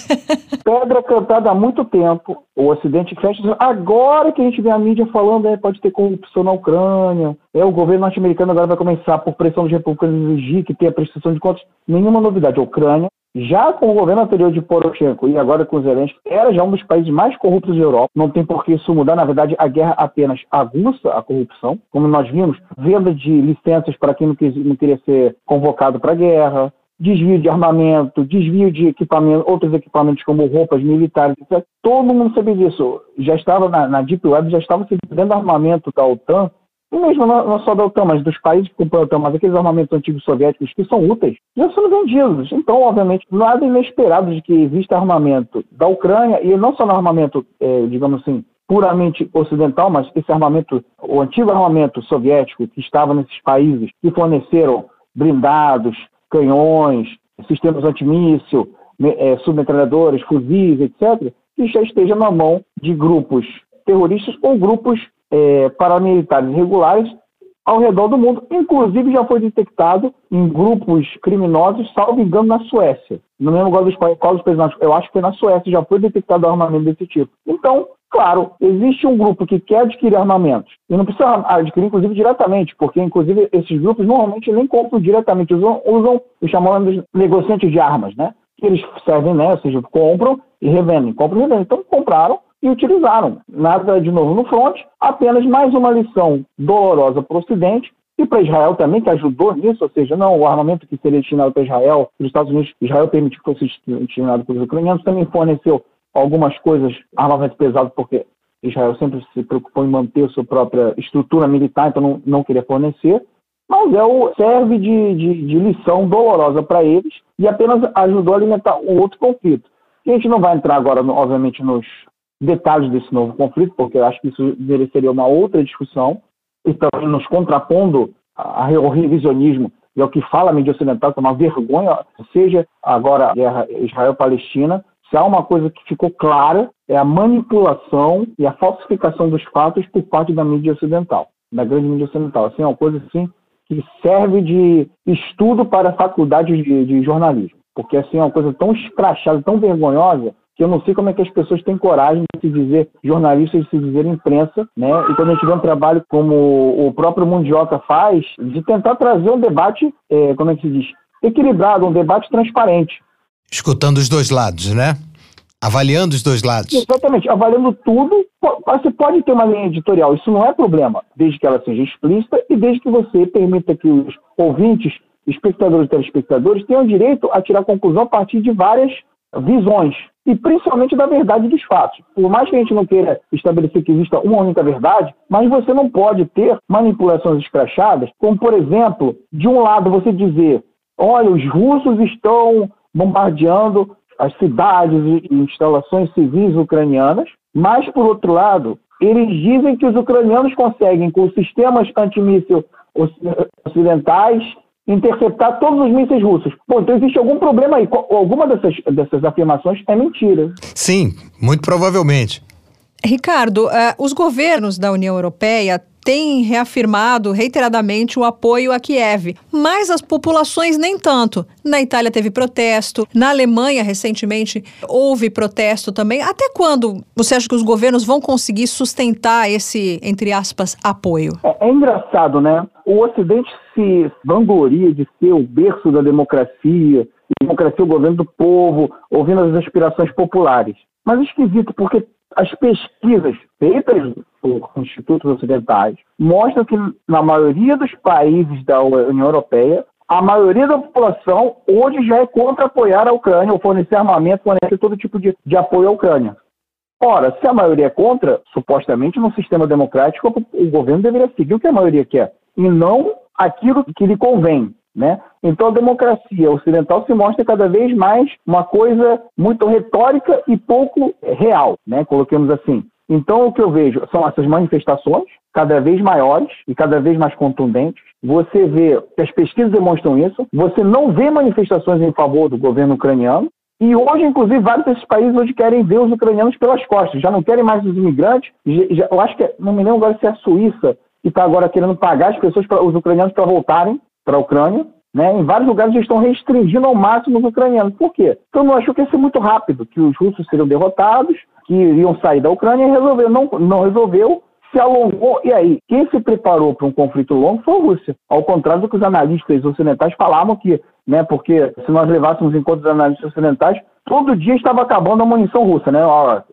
Pedra cantada há muito tempo, o Ocidente fecha. Agora que a gente vê a mídia falando, é, pode ter corrupção na Ucrânia, é, o governo norte-americano agora vai começar, por pressão dos republicanos, exigir que tenha prestação de contas. Nenhuma novidade. A Ucrânia já com o governo anterior de Poroshenko e agora com Zelensky, era já um dos países mais corruptos da Europa. Não tem por que isso mudar. Na verdade, a guerra apenas aguça a corrupção. Como nós vimos, venda de licenças para quem não, quis, não queria ser convocado para a guerra, desvio de armamento, desvio de equipamento, outros equipamentos como roupas militares, etc. Todo mundo sabia disso. Já estava na, na Deep Web, já estava se vendendo armamento da OTAN e mesmo não, não só da OTAN, mas dos países que compõem a OTAN, mas aqueles armamentos antigos soviéticos que são úteis, já são vendidos. Então, obviamente, nada inesperado de que exista armamento da Ucrânia, e não só no armamento, é, digamos assim, puramente ocidental, mas esse armamento, o antigo armamento soviético que estava nesses países, que forneceram blindados, canhões, sistemas antimíssil, é, submetralhadores, fuzis, etc., que já esteja na mão de grupos terroristas ou grupos é, paramilitares regulares ao redor do mundo. Inclusive, já foi detectado em grupos criminosos, salvo engano, na Suécia. No mesmo qual dos, qual dos países, eu acho que foi na Suécia, já foi detectado armamento desse tipo. Então, claro, existe um grupo que quer adquirir armamentos, e não precisa adquirir, inclusive, diretamente, porque, inclusive, esses grupos normalmente nem compram diretamente, usam, usam os chamados negociantes de armas, né? Que eles servem, né? Ou seja, compram e revendem, compram e revendem. Então, compraram e utilizaram. Nada de novo no front, apenas mais uma lição dolorosa para o Ocidente e para Israel também, que ajudou nisso, ou seja, não o armamento que seria destinado para Israel, os Estados Unidos, Israel permitiu que fosse destinado para os ucranianos, também forneceu algumas coisas, armamento pesado, porque Israel sempre se preocupou em manter sua própria estrutura militar, então não, não queria fornecer, mas é o, serve de, de, de lição dolorosa para eles e apenas ajudou a alimentar um outro conflito. A gente não vai entrar agora, obviamente, nos detalhes desse novo conflito, porque eu acho que isso mereceria uma outra discussão, e também nos contrapondo ao revisionismo e ao que fala a mídia ocidental, que é uma vergonha, seja agora a guerra Israel-Palestina, se há uma coisa que ficou clara, é a manipulação e a falsificação dos fatos por parte da mídia ocidental, da grande mídia ocidental. Assim, é uma coisa assim que serve de estudo para faculdades de, de jornalismo, porque assim é uma coisa tão escrachada, tão vergonhosa, que eu não sei como é que as pessoas têm coragem de se dizer jornalistas, de se dizer imprensa, né? E quando a gente vê um trabalho como o próprio Mundioca faz, de tentar trazer um debate, é, como é que se diz, equilibrado, um debate transparente. Escutando os dois lados, né? Avaliando os dois lados. Exatamente, avaliando tudo, você pode ter uma linha editorial, isso não é problema, desde que ela seja explícita e desde que você permita que os ouvintes, espectadores e telespectadores tenham direito a tirar conclusão a partir de várias visões e principalmente da verdade dos fatos. Por mais que a gente não queira estabelecer que exista uma única verdade, mas você não pode ter manipulações escrachadas, como por exemplo, de um lado você dizer, olha, os russos estão bombardeando as cidades e instalações civis ucranianas, mas por outro lado, eles dizem que os ucranianos conseguem, com sistemas antimíssil ocidentais, interceptar todos os mísseis russos. Bom, então existe algum problema aí. Alguma dessas, dessas afirmações é mentira. Sim, muito provavelmente. Ricardo, uh, os governos da União Europeia têm reafirmado reiteradamente o apoio a Kiev, mas as populações nem tanto. Na Itália teve protesto, na Alemanha recentemente houve protesto também. Até quando você acha que os governos vão conseguir sustentar esse, entre aspas, apoio? É, é engraçado, né? O Ocidente se vangloria de ser o berço da democracia, democracia é o governo do povo, ouvindo as aspirações populares. Mas é esquisito, porque as pesquisas feitas por institutos ocidentais mostram que na maioria dos países da União Europeia, a maioria da população hoje já é contra apoiar a Ucrânia ou fornecer armamento, fornecer todo tipo de, de apoio à Ucrânia. Ora, se a maioria é contra, supostamente no sistema democrático, o governo deveria seguir o que a maioria quer e não aquilo que lhe convém. Né? Então a democracia ocidental se mostra cada vez mais uma coisa muito retórica e pouco real, né? Coloquemos assim. Então, o que eu vejo são essas manifestações cada vez maiores e cada vez mais contundentes. Você vê que as pesquisas demonstram isso. Você não vê manifestações em favor do governo ucraniano. E hoje, inclusive, vários desses países hoje querem ver os ucranianos pelas costas. Já não querem mais os imigrantes. Já, eu acho que, não me lembro agora se é a Suíça que está agora querendo pagar as pessoas, pra, os ucranianos, para voltarem para a Ucrânia. Né? Em vários lugares estão restringindo ao máximo os ucranianos. Por quê? Então não achou que ia ser muito rápido, que os russos seriam derrotados, que iriam sair da Ucrânia e resolveu. Não, não resolveu, se alongou. E aí, quem se preparou para um conflito longo foi a Rússia. Ao contrário do que os analistas ocidentais falavam que, né, porque se nós levássemos em conta os analistas ocidentais, todo dia estava acabando a munição russa, né?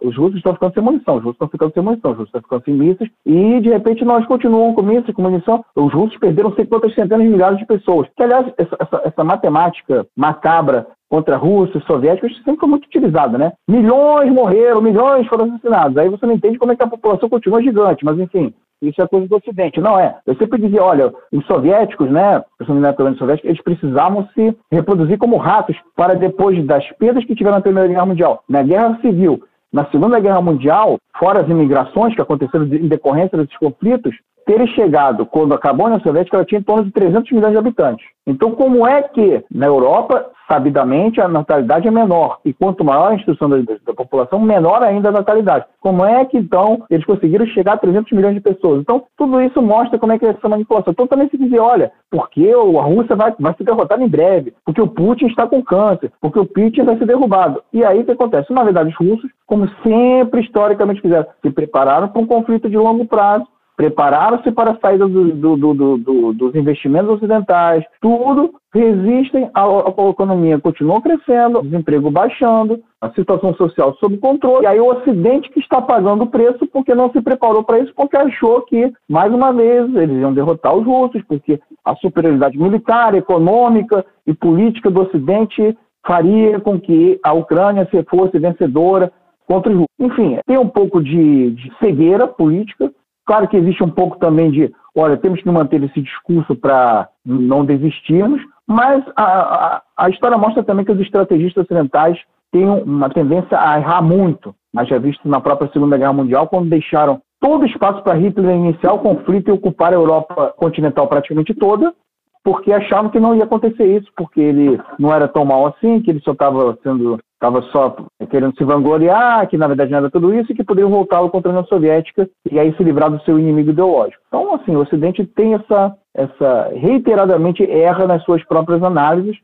Os russos estão ficando sem munição, os russos estão ficando sem munição, os russos estão ficando sem mísseis, e de repente nós continuamos com mísseis, com munição. Os russos perderam sei quantas centenas de milhares de pessoas. Que, aliás, essa, essa, essa matemática macabra contra russos, soviéticos, sempre foi muito utilizada, né? Milhões morreram, milhões foram assassinados. Aí você não entende como é que a população continua gigante, mas enfim, isso é coisa do Ocidente. Não é. Eu sempre dizia, olha, os soviéticos, né, principalmente na colônia soviética, eles precisavam se reproduzir como ratos para depois das perdas que tiveram na Primeira Guerra Mundial. Na Guerra Civil, na Segunda Guerra Mundial, fora as imigrações que aconteceram em decorrência desses conflitos, ter chegado, quando acabou a União Soviética, ela tinha em torno de 300 milhões de habitantes. Então, como é que na Europa, sabidamente, a natalidade é menor? E quanto maior a instrução da, da, população, menor ainda a natalidade. Como é que, então, eles conseguiram chegar a 300 milhões de pessoas? Então, tudo isso mostra como é que é essa manipulação. Então, também se dizer, olha, porque a Rússia vai, vai ser derrotada em breve, porque o Putin está com câncer, porque o Putin vai ser derrubado. E aí, o que acontece? Na verdade, os russos, como sempre historicamente fizeram, se prepararam para um conflito de longo prazo, prepararam-se para a saída do, do, do, dos investimentos ocidentais, tudo resistem à, à economia, continua crescendo, desemprego baixando, a situação social sob controle, e aí o Ocidente que está pagando o preço porque não se preparou para isso, porque achou que, mais uma vez, eles iam derrotar os russos, porque a superioridade militar, econômica e política do Ocidente faria com que a Ucrânia fosse vencedora contra os russos. Enfim, tem um pouco de, de cegueira política, Claro que existe um pouco também de, olha, temos que manter esse discurso para não desistirmos, mas a, a, a, história mostra também que os estrategistas ocidentais têm uma tendência a errar muito. Mas já visto na própria Segunda Guerra Mundial, quando deixaram todo espaço para Hitler iniciar o conflito e ocupar a Europa continental praticamente toda, porque achavam que não ia acontecer isso, porque ele não era tão mal assim, que ele só estava sendo estava só querendo se vangloriar, que na verdade não era tudo isso, e que poderiam voltá-lo contra a União Soviética e aí se livrar do seu inimigo ideológico. Então, assim, o Ocidente tem essa, essa reiteradamente erra nas suas próprias análises.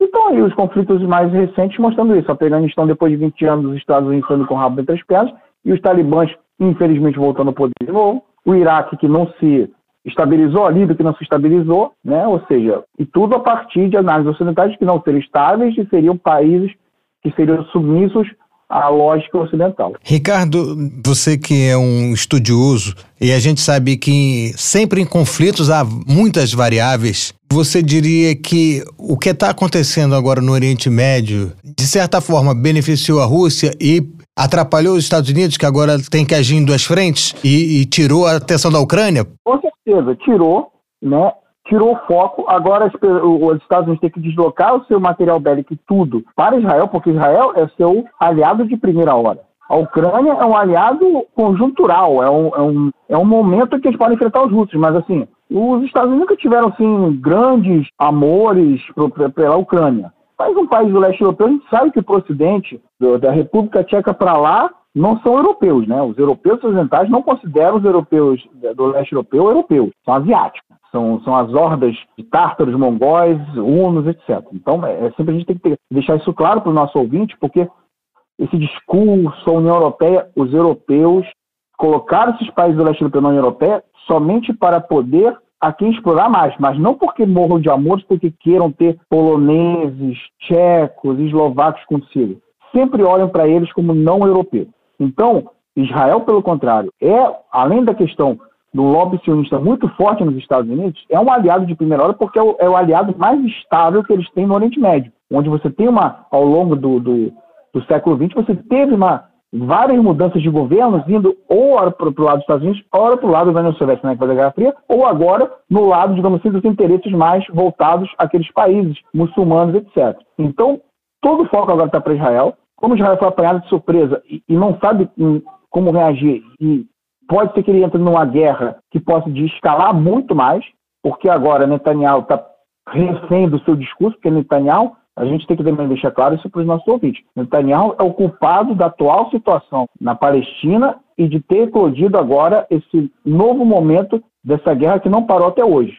Então, aí os conflitos mais recentes mostrando isso. A Afeganistão, depois de 20 anos, os Estados Unidos saindo com o rabo entre as pernas, e os talibãs, infelizmente, voltando ao poder de novo. O Iraque, que não se estabilizou, a Líbia, que não se estabilizou, né? ou seja, e tudo a partir de análises ocidentais que não seriam estáveis e seriam países que seriam submissos à lógica ocidental. Ricardo, você que é um estudioso e a gente sabe que sempre em conflitos há muitas variáveis, você diria que o que está acontecendo agora no Oriente Médio, de certa forma, beneficiou a Rússia e atrapalhou os Estados Unidos, que agora tem que agir em duas frentes, e, e tirou a atenção da Ucrânia? Com certeza, tirou, né? Tirou o foco. Agora os Estados Unidos têm que deslocar o seu material bélico e tudo para Israel, porque Israel é seu aliado de primeira hora. A Ucrânia é um aliado conjuntural, é um, é um, é um momento que eles podem enfrentar os russos, mas assim, os Estados Unidos nunca tiveram assim, grandes amores pela Ucrânia. Mas um país do leste europeu, a gente sabe que o ocidente, da República Tcheca para lá, não são europeus, né? Os europeus ocidentais não consideram os europeus do leste europeu europeus, são asiáticos são, são as hordas de tártaros, mongóis, hunos, etc. Então, é, é, sempre a gente tem que ter, deixar isso claro para o nosso ouvinte, porque esse discurso, a União Europeia, os europeus colocaram esses países do leste europeu na União Europeia somente para poder a quem explorar mais, mas não porque morram de amores, porque queiram ter poloneses, tchecos, eslovacos consigo. Sempre olham para eles como não europeus. Então, Israel, pelo contrário, é, além da questão do lobby sionista muito forte nos Estados Unidos, é um aliado de primeira hora porque é o, é o, aliado mais estável que eles têm no Oriente Médio, onde você tem uma, ao longo do, do, do século XX, você teve uma várias mudanças de governos indo ou para o lado dos Estados Unidos, ou para o lado da União Soviética, que foi da Guerra Fria, ou agora no lado, digamos assim, dos interesses mais voltados àqueles países muçulmanos, etc. Então, todo o foco agora está para Israel. Como Israel foi apanhado de surpresa e, e não sabe como reagir, e pode ser que ele entre numa guerra que possa escalar muito mais, porque agora Netanyahu está refém do seu discurso, porque Netanyahu a gente tem que também deixar claro isso para os nossos ouvintes. Netanyahu é o culpado da atual situação na Palestina e de ter eclodido agora esse novo momento dessa guerra que não parou até hoje.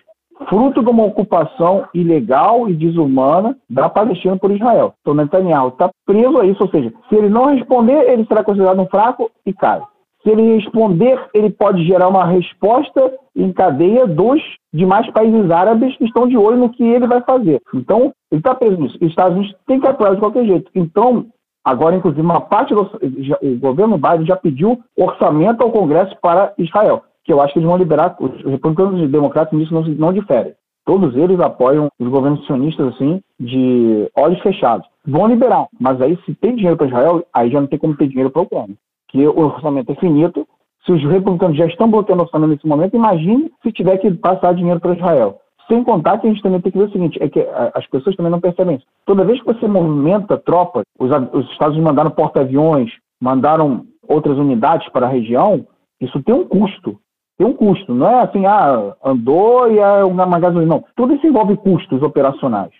Fruto de uma ocupação ilegal e desumana da Palestina por Israel. Então Netanyahu está preso a isso, ou seja, se ele não responder, ele será considerado um fraco e cai. Se ele responder, ele pode gerar uma resposta em cadeia dos demais países árabes que estão de olho no que ele vai fazer. Então, ele está preso nisso. Os Estados Unidos têm que apoiar de qualquer jeito. Então, agora, inclusive, uma parte do o governo Biden já pediu orçamento ao Congresso para Israel, que eu acho que eles vão liberar. Os republicanos e democratas nisso não, não diferem. Todos eles apoiam os governos sionistas assim, de olhos fechados. Vão liberar, mas aí se tem dinheiro para Israel, aí já não tem como ter dinheiro para o Ucrânia que o orçamento é finito. Se os republicanos já estão bloqueando o orçamento nesse momento, imagine se tiver que passar dinheiro para Israel. Sem contar que a gente também tem que ver o seguinte, é que as pessoas também não percebem isso. Toda vez que você movimenta tropas, os, os Estados Unidos mandaram porta-aviões, mandaram outras unidades para a região, isso tem um custo. Tem um custo, não é assim, ah, andou e é uma gasolina. Não, tudo isso envolve custos operacionais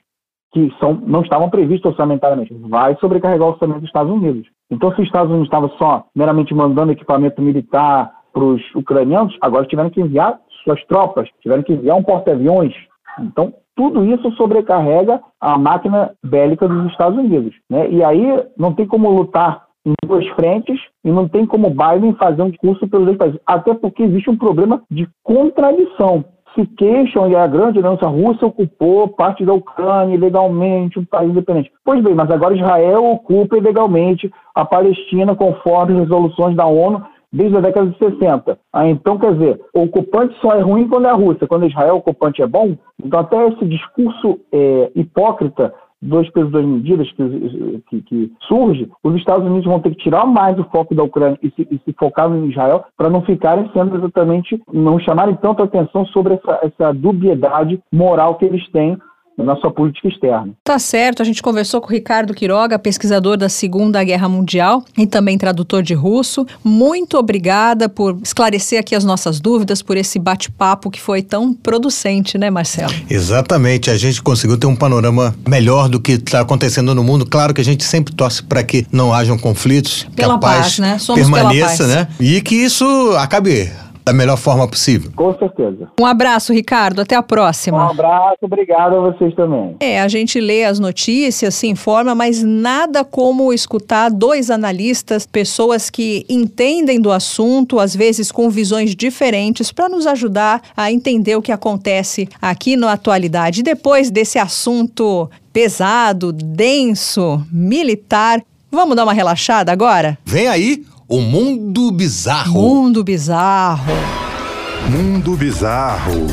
que são, não estavam previstos orçamentariamente. Vai sobrecarregar o orçamento dos Estados Unidos. Então, se os Estados Unidos estavam só meramente mandando equipamento militar para os ucranianos, agora tiveram que enviar suas tropas, tiveram que enviar um porta-aviões. Então, tudo isso sobrecarrega a máquina bélica dos Estados Unidos. Né? E aí não tem como lutar em duas frentes e não tem como Biden fazer um discurso pelos dois países. Até porque existe um problema de contradição se queixam e a grande aliança russa ocupou parte da Ucrânia ilegalmente, um país independente. Pois bem, mas agora Israel ocupa ilegalmente a Palestina conforme as resoluções da ONU desde a década de 60. Ah, então, quer dizer, o ocupante só é ruim quando é a Rússia, quando Israel o ocupante é bom. Então, até esse discurso é, hipócrita dois pesos, duas medidas que, que, que, surge, os Estados Unidos vão ter que tirar mais o foco da Ucrânia e se, e se focar em Israel para não ficarem sendo exatamente, não chamarem tanto atenção sobre essa, essa dubiedade moral que eles têm na sua política externa. Tá certo, a gente conversou com o Ricardo Quiroga, pesquisador da Segunda Guerra Mundial e também tradutor de russo. Muito obrigada por esclarecer aqui as nossas dúvidas, por esse bate-papo que foi tão producente, né, Marcelo? Exatamente, a gente conseguiu ter um panorama melhor do que está acontecendo no mundo. Claro que a gente sempre torce para que não hajam conflitos, pela que a paz, paz né? Somos permaneça, pela paz. né? E que isso acabe da melhor forma possível. Com certeza. Um abraço, Ricardo. Até a próxima. Um abraço, obrigado a vocês também. É, a gente lê as notícias, se informa, mas nada como escutar dois analistas, pessoas que entendem do assunto, às vezes com visões diferentes, para nos ajudar a entender o que acontece aqui na atualidade. Depois desse assunto pesado, denso, militar, vamos dar uma relaxada agora? Vem aí o Mundo Bizarro. Mundo Bizarro. Mundo Bizarro.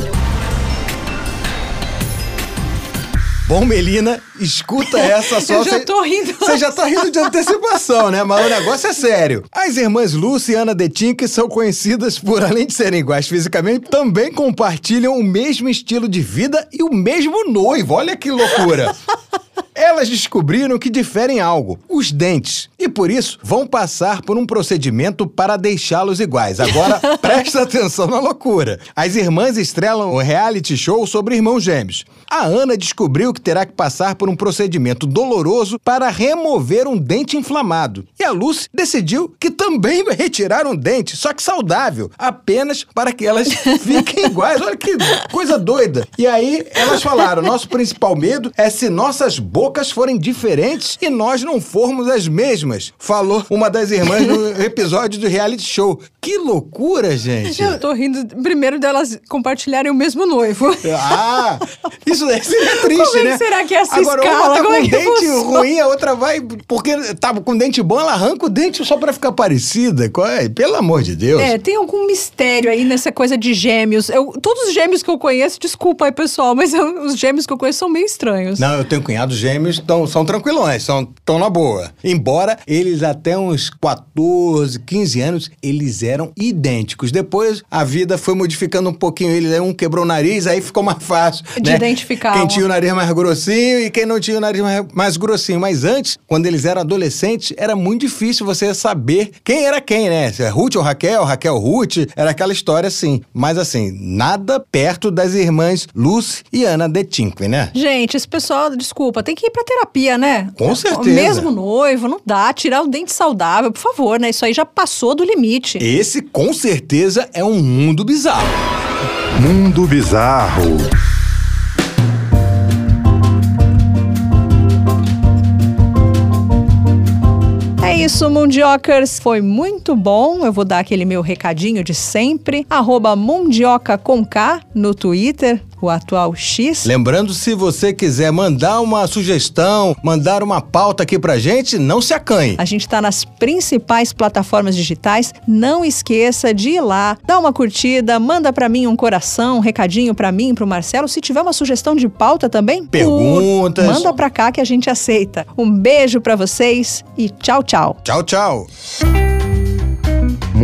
Bom, Melina, escuta essa só. Eu já tô rindo. Você já tá rindo de antecipação, né? Mas o negócio é sério. As irmãs Lucy e Ana Detinck são conhecidas por, além de serem iguais fisicamente, também compartilham o mesmo estilo de vida e o mesmo noivo. Olha que loucura. Elas descobriram que diferem algo, os dentes, e por isso vão passar por um procedimento para deixá-los iguais. Agora, presta atenção na loucura. As irmãs estrelam um reality show sobre irmãos gêmeos. A Ana descobriu que terá que passar por um procedimento doloroso para remover um dente inflamado. E a Lucy decidiu que também vai retirar um dente, só que saudável, apenas para que elas fiquem iguais. Olha que coisa doida. E aí elas falaram: nosso principal medo é se nossas bocas forem diferentes e nós não formos as mesmas. Falou uma das irmãs no episódio do reality show. Que loucura, gente. Eu tô rindo primeiro delas compartilharem o mesmo noivo. Ah, isso daí seria triste, Como é que né? será que é essa Agora, escala? uma tá Como com é dente funciona? ruim, a outra vai porque tava com dente bom, ela arranca o dente só pra ficar parecida. É? Pelo amor de Deus. É, tem algum mistério aí nessa coisa de gêmeos. Eu, todos os gêmeos que eu conheço, desculpa aí, pessoal, mas eu- os gêmeos que eu conheço são meio estranhos. Não, eu tenho cunhados gêmeos gêmeos tão, são tranquilões, são tão na boa. Embora eles até uns 14, 15 anos, eles eram idênticos. Depois a vida foi modificando um pouquinho ele, um quebrou o nariz, aí ficou mais fácil. De né? identificar. Quem tinha o nariz mais grossinho e quem não tinha o nariz mais, mais grossinho. Mas antes, quando eles eram adolescentes, era muito difícil você saber quem era quem, né? Se é Ruth ou Raquel, Raquel Ruth, era aquela história assim. Mas assim, nada perto das irmãs Lucy e Ana de né? Gente, esse pessoal, desculpa, tem que ir pra terapia, né? Com certeza. Mesmo noivo, não dá. Tirar o dente saudável, por favor, né? Isso aí já passou do limite. Esse, com certeza, é um mundo bizarro. Mundo Bizarro. É isso, Mundiocas. Foi muito bom. Eu vou dar aquele meu recadinho de sempre. Arroba Mundioca com K no Twitter, o atual X. Lembrando, se você quiser mandar uma sugestão, mandar uma pauta aqui pra gente, não se acanhe. A gente está nas principais plataformas digitais. Não esqueça de ir lá, dar uma curtida, manda para mim um coração, um recadinho para mim, pro Marcelo. Se tiver uma sugestão de pauta também, Perguntas. manda pra cá que a gente aceita. Um beijo para vocês e tchau, tchau. Tchau, tchau.